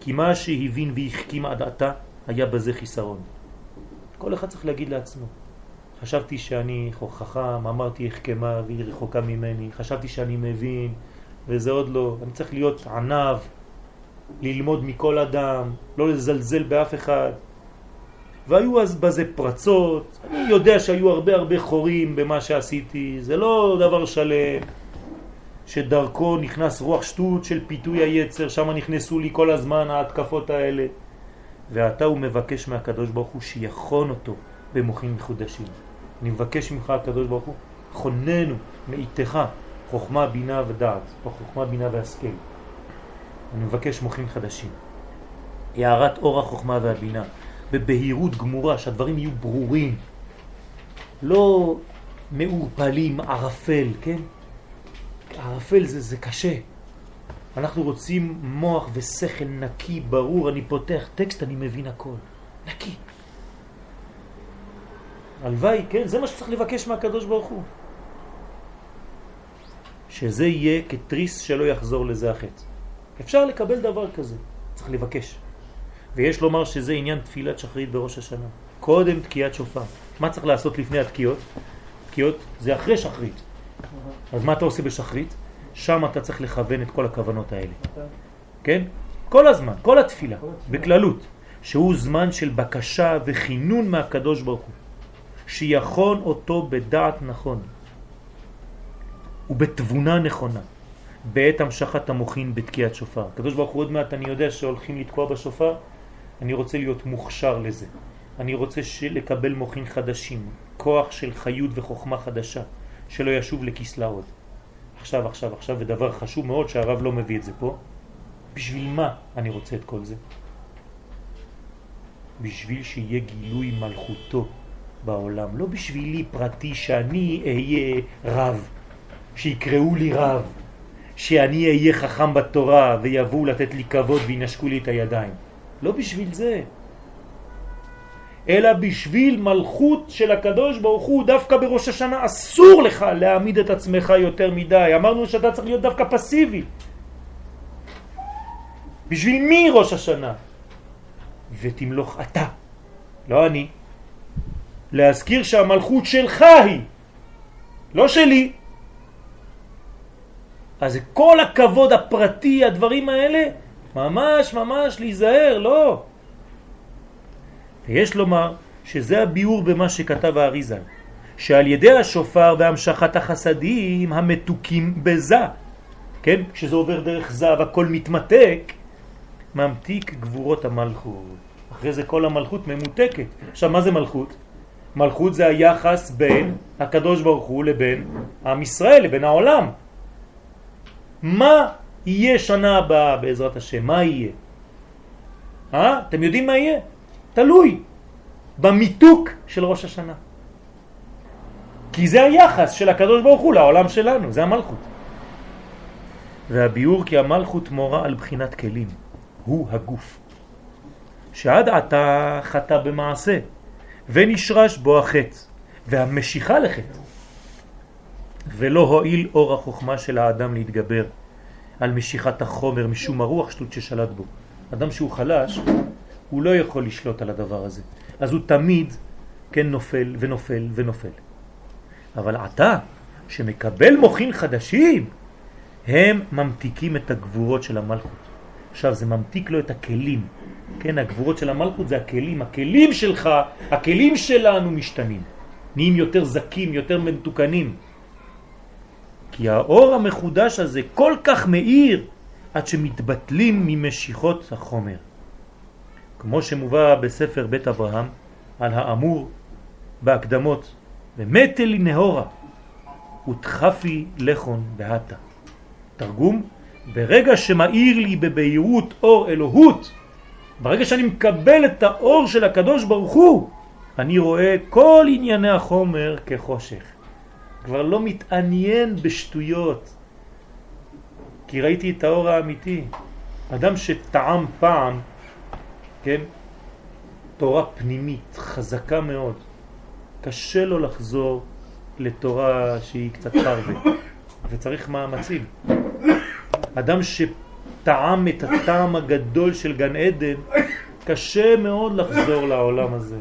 כי מה שהבין והחכים עד עתה היה בזה חיסרון. כל אחד צריך להגיד לעצמו. חשבתי שאני חכם, אמרתי החכמה והיא רחוקה ממני, חשבתי שאני מבין וזה עוד לא, אני צריך להיות ענב, ללמוד מכל אדם, לא לזלזל באף אחד. והיו אז בזה פרצות, אני יודע שהיו הרבה הרבה חורים במה שעשיתי, זה לא דבר שלם. שדרכו נכנס רוח שטות של פיתוי היצר, שם נכנסו לי כל הזמן ההתקפות האלה. ועתה הוא מבקש מהקדוש ברוך הוא שיכון אותו במוחים מחודשים. אני מבקש ממך הקדוש ברוך הוא, חוננו מאיתך חוכמה, בינה ודעת, או חוכמה, בינה והשכל. אני מבקש מוחים חדשים. הערת אור החוכמה והבינה, בבהירות גמורה, שהדברים יהיו ברורים, לא מעורפלים, ערפל, כן? ערפל זה, זה קשה. אנחנו רוצים מוח ושכל נקי, ברור, אני פותח טקסט, אני מבין הכל. נקי. הלוואי, כן? זה מה שצריך לבקש מהקדוש ברוך הוא. שזה יהיה כתריס שלא יחזור לזה החטא. אפשר לקבל דבר כזה, צריך לבקש. ויש לומר שזה עניין תפילת שחרית בראש השנה. קודם תקיעת שופר. מה צריך לעשות לפני התקיעות? תקיעות זה אחרי שחרית. אז מה אתה עושה בשחרית? שם אתה צריך לכוון את כל הכוונות האלה. כן? כל הזמן, כל התפילה, בכללות, שהוא זמן של בקשה וחינון מהקדוש ברוך הוא, שיכון אותו בדעת נכון ובתבונה נכונה, בעת המשכת המוחין בתקיעת שופר. הקדוש ברוך הוא עוד מעט, אני יודע שהולכים לתקוע בשופר, אני רוצה להיות מוכשר לזה. אני רוצה לקבל מוחין חדשים, כוח של חיות וחוכמה חדשה, שלא ישוב לכסלה עוד. עכשיו, עכשיו, עכשיו, ודבר חשוב מאוד שהרב לא מביא את זה פה. בשביל מה אני רוצה את כל זה? בשביל שיהיה גילוי מלכותו בעולם, לא בשבילי פרטי שאני אהיה רב, שיקראו לי רב, שאני אהיה חכם בתורה ויבואו לתת לי כבוד וינשקו לי את הידיים. לא בשביל זה. אלא בשביל מלכות של הקדוש ברוך הוא דווקא בראש השנה אסור לך להעמיד את עצמך יותר מדי אמרנו שאתה צריך להיות דווקא פסיבי בשביל מי ראש השנה? ותמלוך אתה לא אני להזכיר שהמלכות שלך היא לא שלי אז כל הכבוד הפרטי הדברים האלה ממש ממש להיזהר לא ויש לומר שזה הביאור במה שכתב האריזל, שעל ידי השופר והמשכת החסדים המתוקים בזה, כן? כשזה עובר דרך זה והכל מתמתק, ממתיק גבורות המלכות. אחרי זה כל המלכות ממותקת. עכשיו, מה זה מלכות? מלכות זה היחס בין הקדוש ברוך הוא לבין עם ישראל, לבין העולם. מה יהיה שנה הבאה בעזרת השם? מה יהיה? אה? אתם יודעים מה יהיה? תלוי במיתוק של ראש השנה. כי זה היחס של הקדוש ברוך הוא לעולם שלנו, זה המלכות. והביאור כי המלכות מורה על בחינת כלים, הוא הגוף. שעד עתה חטא במעשה, ונשרש בו החטא, והמשיכה לחטא. ולא הועיל אור החוכמה של האדם להתגבר על משיכת החומר משום הרוח שטות ששלט בו. אדם שהוא חלש, הוא לא יכול לשלוט על הדבר הזה. אז הוא תמיד כן נופל ונופל ונופל. אבל אתה, שמקבל מוחין חדשים, הם ממתיקים את הגבורות של המלכות. עכשיו זה ממתיק לו את הכלים. כן, הגבורות של המלכות זה הכלים. הכלים שלך, הכלים שלנו משתנים. נהיים יותר זקים, יותר מתוקנים. כי האור המחודש הזה כל כך מאיר עד שמתבטלים ממשיכות החומר. כמו שמובא בספר בית אברהם על האמור בהקדמות, ומתה לי נהורה ותחפי לכון בהתה. תרגום, ברגע שמאיר לי בבהירות אור אלוהות, ברגע שאני מקבל את האור של הקדוש ברוך הוא, אני רואה כל ענייני החומר כחושך. כבר לא מתעניין בשטויות, כי ראיתי את האור האמיתי. אדם שטעם פעם כן? תורה פנימית, חזקה מאוד. קשה לו לחזור לתורה שהיא קצת פרווה, וצריך מאמצים. אדם שטעם את הטעם הגדול של גן עדן, קשה מאוד לחזור לעולם הזה.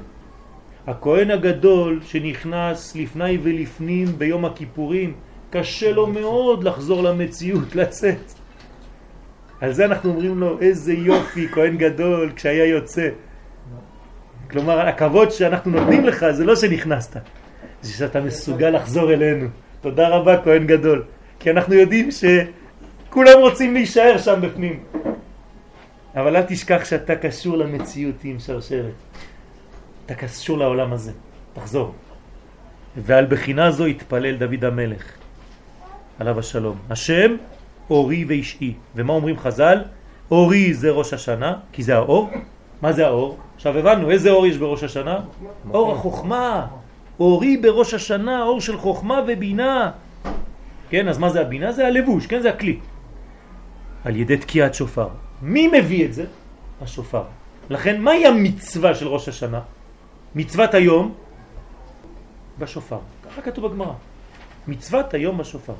הכהן הגדול שנכנס לפני ולפנים ביום הכיפורים, קשה לו מאוד לחזור למציאות, לצאת. על זה אנחנו אומרים לו, איזה יופי, כהן גדול, כשהיה יוצא. כלומר, הכבוד שאנחנו נותנים לך זה לא שנכנסת, זה שאתה מסוגל לחזור אלינו. תודה רבה, כהן גדול. כי אנחנו יודעים שכולם רוצים להישאר שם בפנים. אבל אל תשכח שאתה קשור למציאות עם שרשרת. אתה קשור לעולם הזה. תחזור. ועל בחינה זו התפלל דוד המלך, עליו השלום. השם אורי ואישי. ומה אומרים חז"ל? אורי זה ראש השנה, כי זה האור. מה זה האור? עכשיו הבנו, איזה אור יש בראש השנה? אור החוכמה. אורי בראש השנה, אור של חוכמה ובינה. כן, אז מה זה הבינה? זה הלבוש, כן, זה הכלי. על ידי תקיעת שופר. מי מביא את זה? השופר. לכן, מהי המצווה של ראש השנה? מצוות היום בשופר. ככה כתוב בגמרא. מצוות היום בשופר.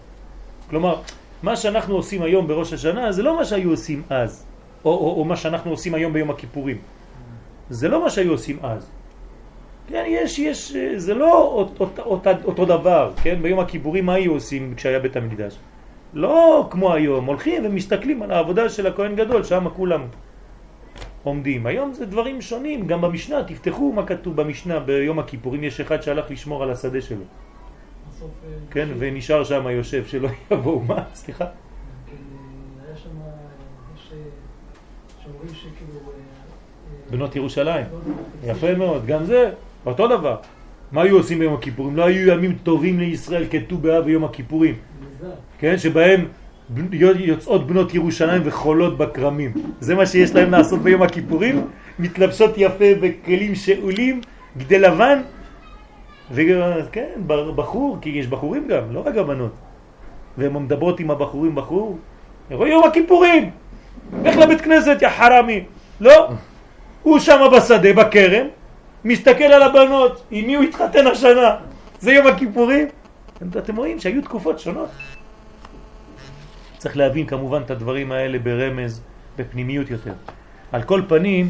כלומר, מה שאנחנו עושים היום בראש השנה זה לא מה שהיו עושים אז, או, או, או מה שאנחנו עושים היום ביום הכיפורים. זה לא מה שהיו עושים אז. כן, יש, יש, זה לא אותו, אותו, אותו דבר, כן? ביום הכיפורים מה היו עושים כשהיה בית המקדש? לא כמו היום, הולכים ומסתכלים על העבודה של הכהן גדול, שם כולם עומדים. היום זה דברים שונים, גם במשנה, תפתחו מה כתוב במשנה ביום הכיפורים, יש אחד שהלך לשמור על השדה שלו. בסוף... אה, כן, ונשאר שם יושב, שלא יבואו, מה? סליחה? כן, היה שם... יש... אה, שאומרים שכאילו... אה, אה, בנות ירושלים. יפה מאוד, גם זה אותו דבר. מה היו עושים ביום הכיפורים? לא היו ימים טובים לישראל כט"ו באב ויום הכיפורים. כן? שבהם יוצאות בנות ירושלים וחולות בכרמים. זה מה שיש להם לעשות ביום הכיפורים? מתלבשות יפה בכלים שאולים, גדי לבן, וכן, בחור, כי יש בחורים גם, לא רק הבנות. והן מדברות עם הבחורים בחור, יום הכיפורים, לך לבית כנסת, יא חרמי. לא, הוא שם בשדה, בכרם, מסתכל על הבנות, עם מי הוא התחתן השנה. זה יום הכיפורים. אתם רואים שהיו תקופות שונות. צריך להבין כמובן את הדברים האלה ברמז, בפנימיות יותר. על כל פנים,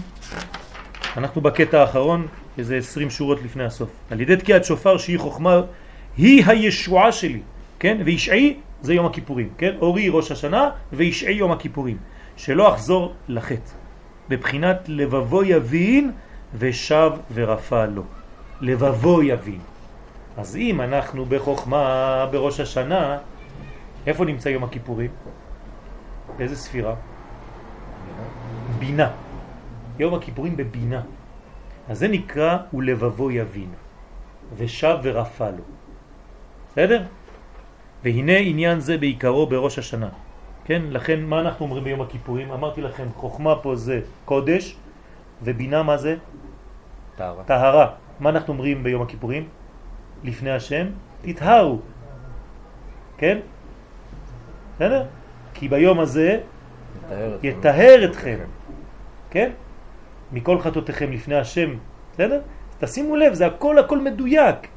אנחנו בקטע האחרון, איזה 20 שורות לפני הסוף. על ידי תקיעת שופר שהיא חוכמה, היא הישועה שלי, כן? וישעי זה יום הכיפורים, כן? אורי ראש השנה וישעי יום הכיפורים. שלא אחזור לחטא. בבחינת לבבו יבין ושב ורפא לו. לבבו יבין. אז אם אנחנו בחוכמה בראש השנה, איפה נמצא יום הכיפורים? באיזה ספירה? בינה. יום הכיפורים בבינה. אז זה נקרא ולבבו יבין. ושב ורפא לו. בסדר? והנה עניין זה בעיקרו בראש השנה. כן? לכן מה אנחנו אומרים ביום הכיפורים? אמרתי לכם, חוכמה פה זה קודש, ובינה מה זה? טהרה. טהרה. מה אנחנו אומרים ביום הכיפורים? לפני השם, תתהרו. כן? בסדר? כי ביום הזה. יטהר אתכם. כן? מכל חטאותיכם לפני השם. בסדר? תשימו לב, זה הכל הכל מדויק.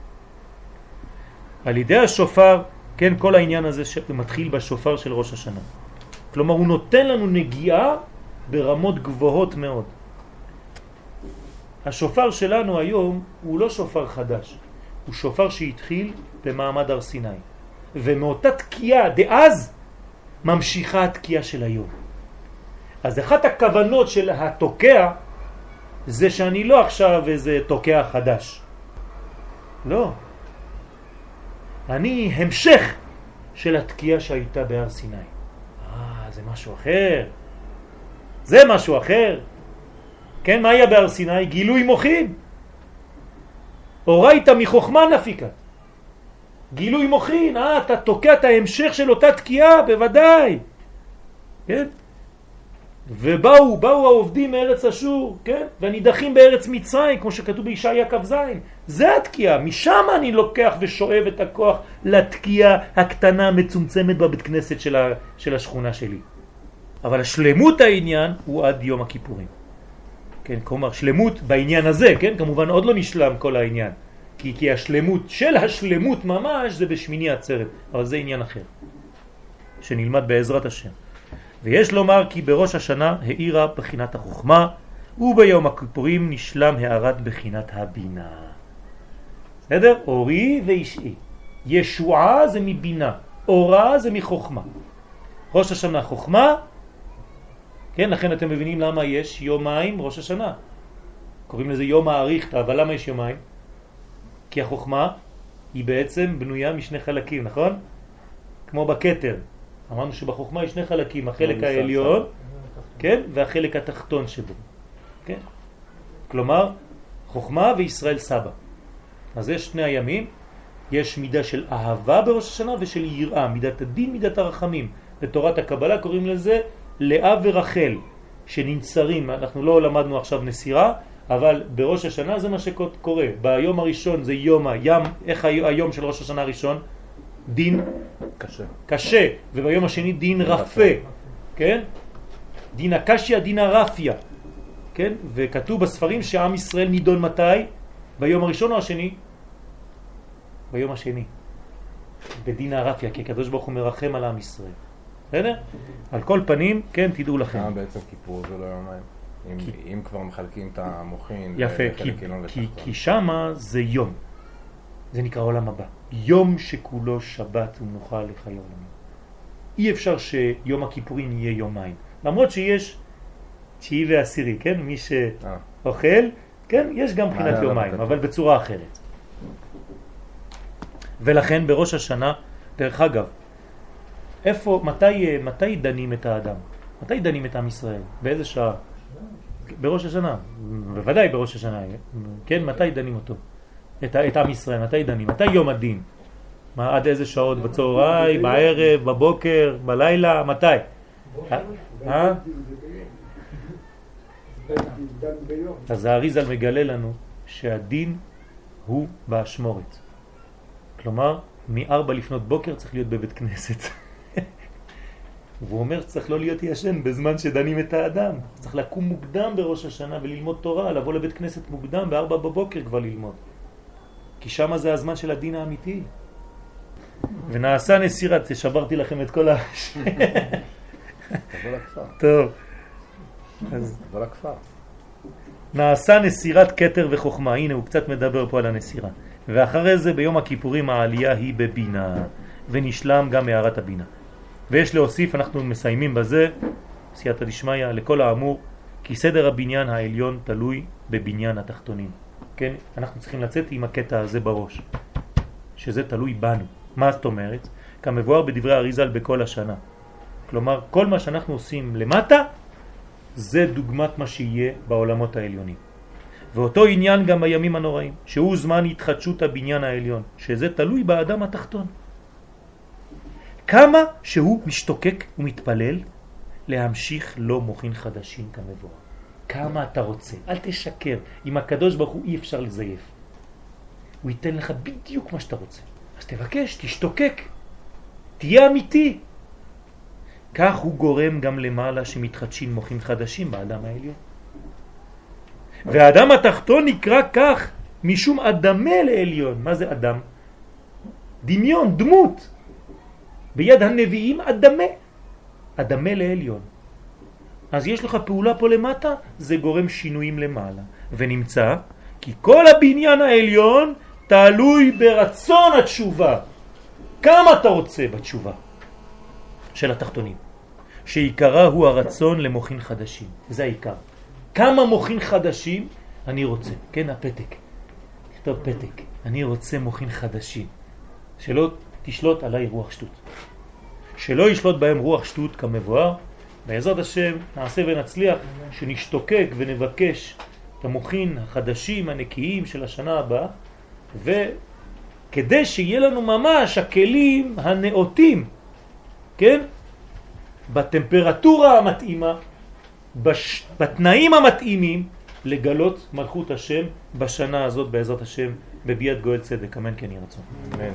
על ידי השופר, כן, כל העניין הזה שמתחיל בשופר של ראש השנה. כלומר, הוא נותן לנו נגיעה ברמות גבוהות מאוד. השופר שלנו היום הוא לא שופר חדש, הוא שופר שהתחיל במעמד הר סיני. ומאותה תקיעה דאז ממשיכה התקיעה של היום. אז אחת הכוונות של התוקע זה שאני לא עכשיו איזה תוקע חדש. לא. אני המשך של התקיעה שהייתה בהר סיני. אה, זה משהו אחר. זה משהו אחר. כן, מה היה בהר סיני? גילוי מוחין. אורייתא מחוכמה נפיקה. גילוי מוחין, אה, אתה תוקע את ההמשך של אותה תקיעה, בוודאי. כן? ובאו, באו העובדים מארץ אשור, כן? והנידחים בארץ מצרים, כמו שכתוב בישעיה כ"ז. זה התקיעה, משם אני לוקח ושואב את הכוח לתקיעה הקטנה המצומצמת בבית כנסת של, ה, של השכונה שלי. אבל השלמות העניין הוא עד יום הכיפורים. כן, כלומר שלמות בעניין הזה, כן? כמובן עוד לא נשלם כל העניין. כי, כי השלמות של השלמות ממש זה בשמיני עצרת, אבל זה עניין אחר, שנלמד בעזרת השם. ויש לומר כי בראש השנה האירה בחינת החוכמה, וביום הכיפורים נשלם הערת בחינת הבינה. בסדר? אורי ואישי. ישועה זה מבינה, אורה זה מחוכמה. ראש השנה חוכמה, כן, לכן אתם מבינים למה יש יומיים ראש השנה. קוראים לזה יום האריכתא, אבל למה יש יומיים? כי החוכמה היא בעצם בנויה משני חלקים, נכון? כמו בכתר. אמרנו שבחוכמה יש שני חלקים, החלק העליון, כן, והחלק התחתון שבו, כן? כלומר, חוכמה וישראל סבא. אז יש שני הימים, יש מידה של אהבה בראש השנה ושל יראה, מידת הדין, מידת הרחמים. בתורת הקבלה קוראים לזה לאה ורחל, שננצרים, אנחנו לא למדנו עכשיו נסירה, אבל בראש השנה זה מה שקורה. ביום הראשון זה יום הים, איך היום של ראש השנה הראשון? דין קשה. קשה, וביום השני דין רפה, כן? דין הקשיה, דין הרפיה, כן? וכתוב בספרים שעם ישראל נידון מתי? ביום הראשון או השני? ביום השני. בדין הרפיה, כי הקדוש ברוך הוא מרחם על עם ישראל. בסדר? על כל פנים, כן, תדעו לכם. בעצם כיפור זה לא יומיים? אם, כי- אם כבר מחלקים את המוחין יפה, כי, כי. כי שמה זה יום. זה נקרא עולם הבא. יום שכולו שבת ומנוחה לחיי עולמים. אי אפשר שיום הכיפורים יהיה יומיים. למרות שיש תשיעי ועשירי, כן? מי אה, שאוכל, כן? יש גם מבחינת אה, יומיים, כתוב. אבל בצורה אחרת. ולכן בראש השנה, דרך אגב, איפה, מתי, מתי דנים את האדם? מתי דנים את עם ישראל? באיזה שעה? בראש השנה, בוודאי בראש השנה, כן? מתי דנים אותו? את, את עם ישראל, מתי דנים? מתי יום הדין? מה, עד איזה שעות? בצהריים, בערב, בבוקר, בלילה, מתי? אה? אז האריזל מגלה לנו שהדין הוא באשמורת. כלומר, מ-4 לפנות בוקר צריך להיות בבית כנסת. והוא אומר שצריך לא להיות ישן בזמן שדנים את האדם. צריך לקום מוקדם בראש השנה וללמוד תורה, לבוא לבית כנסת מוקדם ב-4 בבוקר כבר ללמוד. כי שם זה הזמן של הדין האמיתי. ונעשה נסירה, שברתי לכם את כל ה... תבוא לכפר. טוב. אז תבוא לכפר. נעשה נסירת קטר וחוכמה, הנה הוא קצת מדבר פה על הנסירה. ואחרי זה ביום הכיפורים העלייה היא בבינה, ונשלם גם הערת הבינה. ויש להוסיף, אנחנו מסיימים בזה, סייעתא דשמיא, לכל האמור, כי סדר הבניין העליון תלוי בבניין התחתונים. כן, אנחנו צריכים לצאת עם הקטע הזה בראש, שזה תלוי בנו. מה זאת אומרת? כמבואר בדברי אריזל בכל השנה. כלומר, כל מה שאנחנו עושים למטה, זה דוגמת מה שיהיה בעולמות העליונים. ואותו עניין גם בימים הנוראים, שהוא זמן התחדשות הבניין העליון, שזה תלוי באדם התחתון. כמה שהוא משתוקק ומתפלל להמשיך לו מוכין חדשים כמבואר. כמה אתה רוצה, אל תשקר. עם הקדוש ברוך הוא אי אפשר לזייף. הוא ייתן לך בדיוק מה שאתה רוצה. אז תבקש, תשתוקק, תהיה אמיתי. כך הוא גורם גם למעלה שמתחדשים מוחים חדשים באדם העליון. והאדם התחתון נקרא כך משום אדמה לעליון. מה זה אדם? דמיון, דמות. ביד הנביאים אדמה. אדמה לעליון. אז יש לך פעולה פה למטה, זה גורם שינויים למעלה. ונמצא כי כל הבניין העליון תלוי ברצון התשובה. כמה אתה רוצה בתשובה של התחתונים? שעיקרה הוא הרצון למוחין חדשים. זה העיקר. כמה מוחין חדשים אני רוצה. כן, הפתק. כתוב פתק. אני רוצה מוחין חדשים. שלא תשלוט עליי רוח שטות. שלא ישלוט בהם רוח שטות כמבואר. בעזרת השם נעשה ונצליח שנשתוקק ונבקש את המוחין החדשים הנקיים של השנה הבאה וכדי שיהיה לנו ממש הכלים הנאותים, כן? בטמפרטורה המתאימה, בש... בתנאים המתאימים לגלות מלכות השם בשנה הזאת בעזרת השם בביאת גואל צדק, אמן כן יהיה רצון. אמן.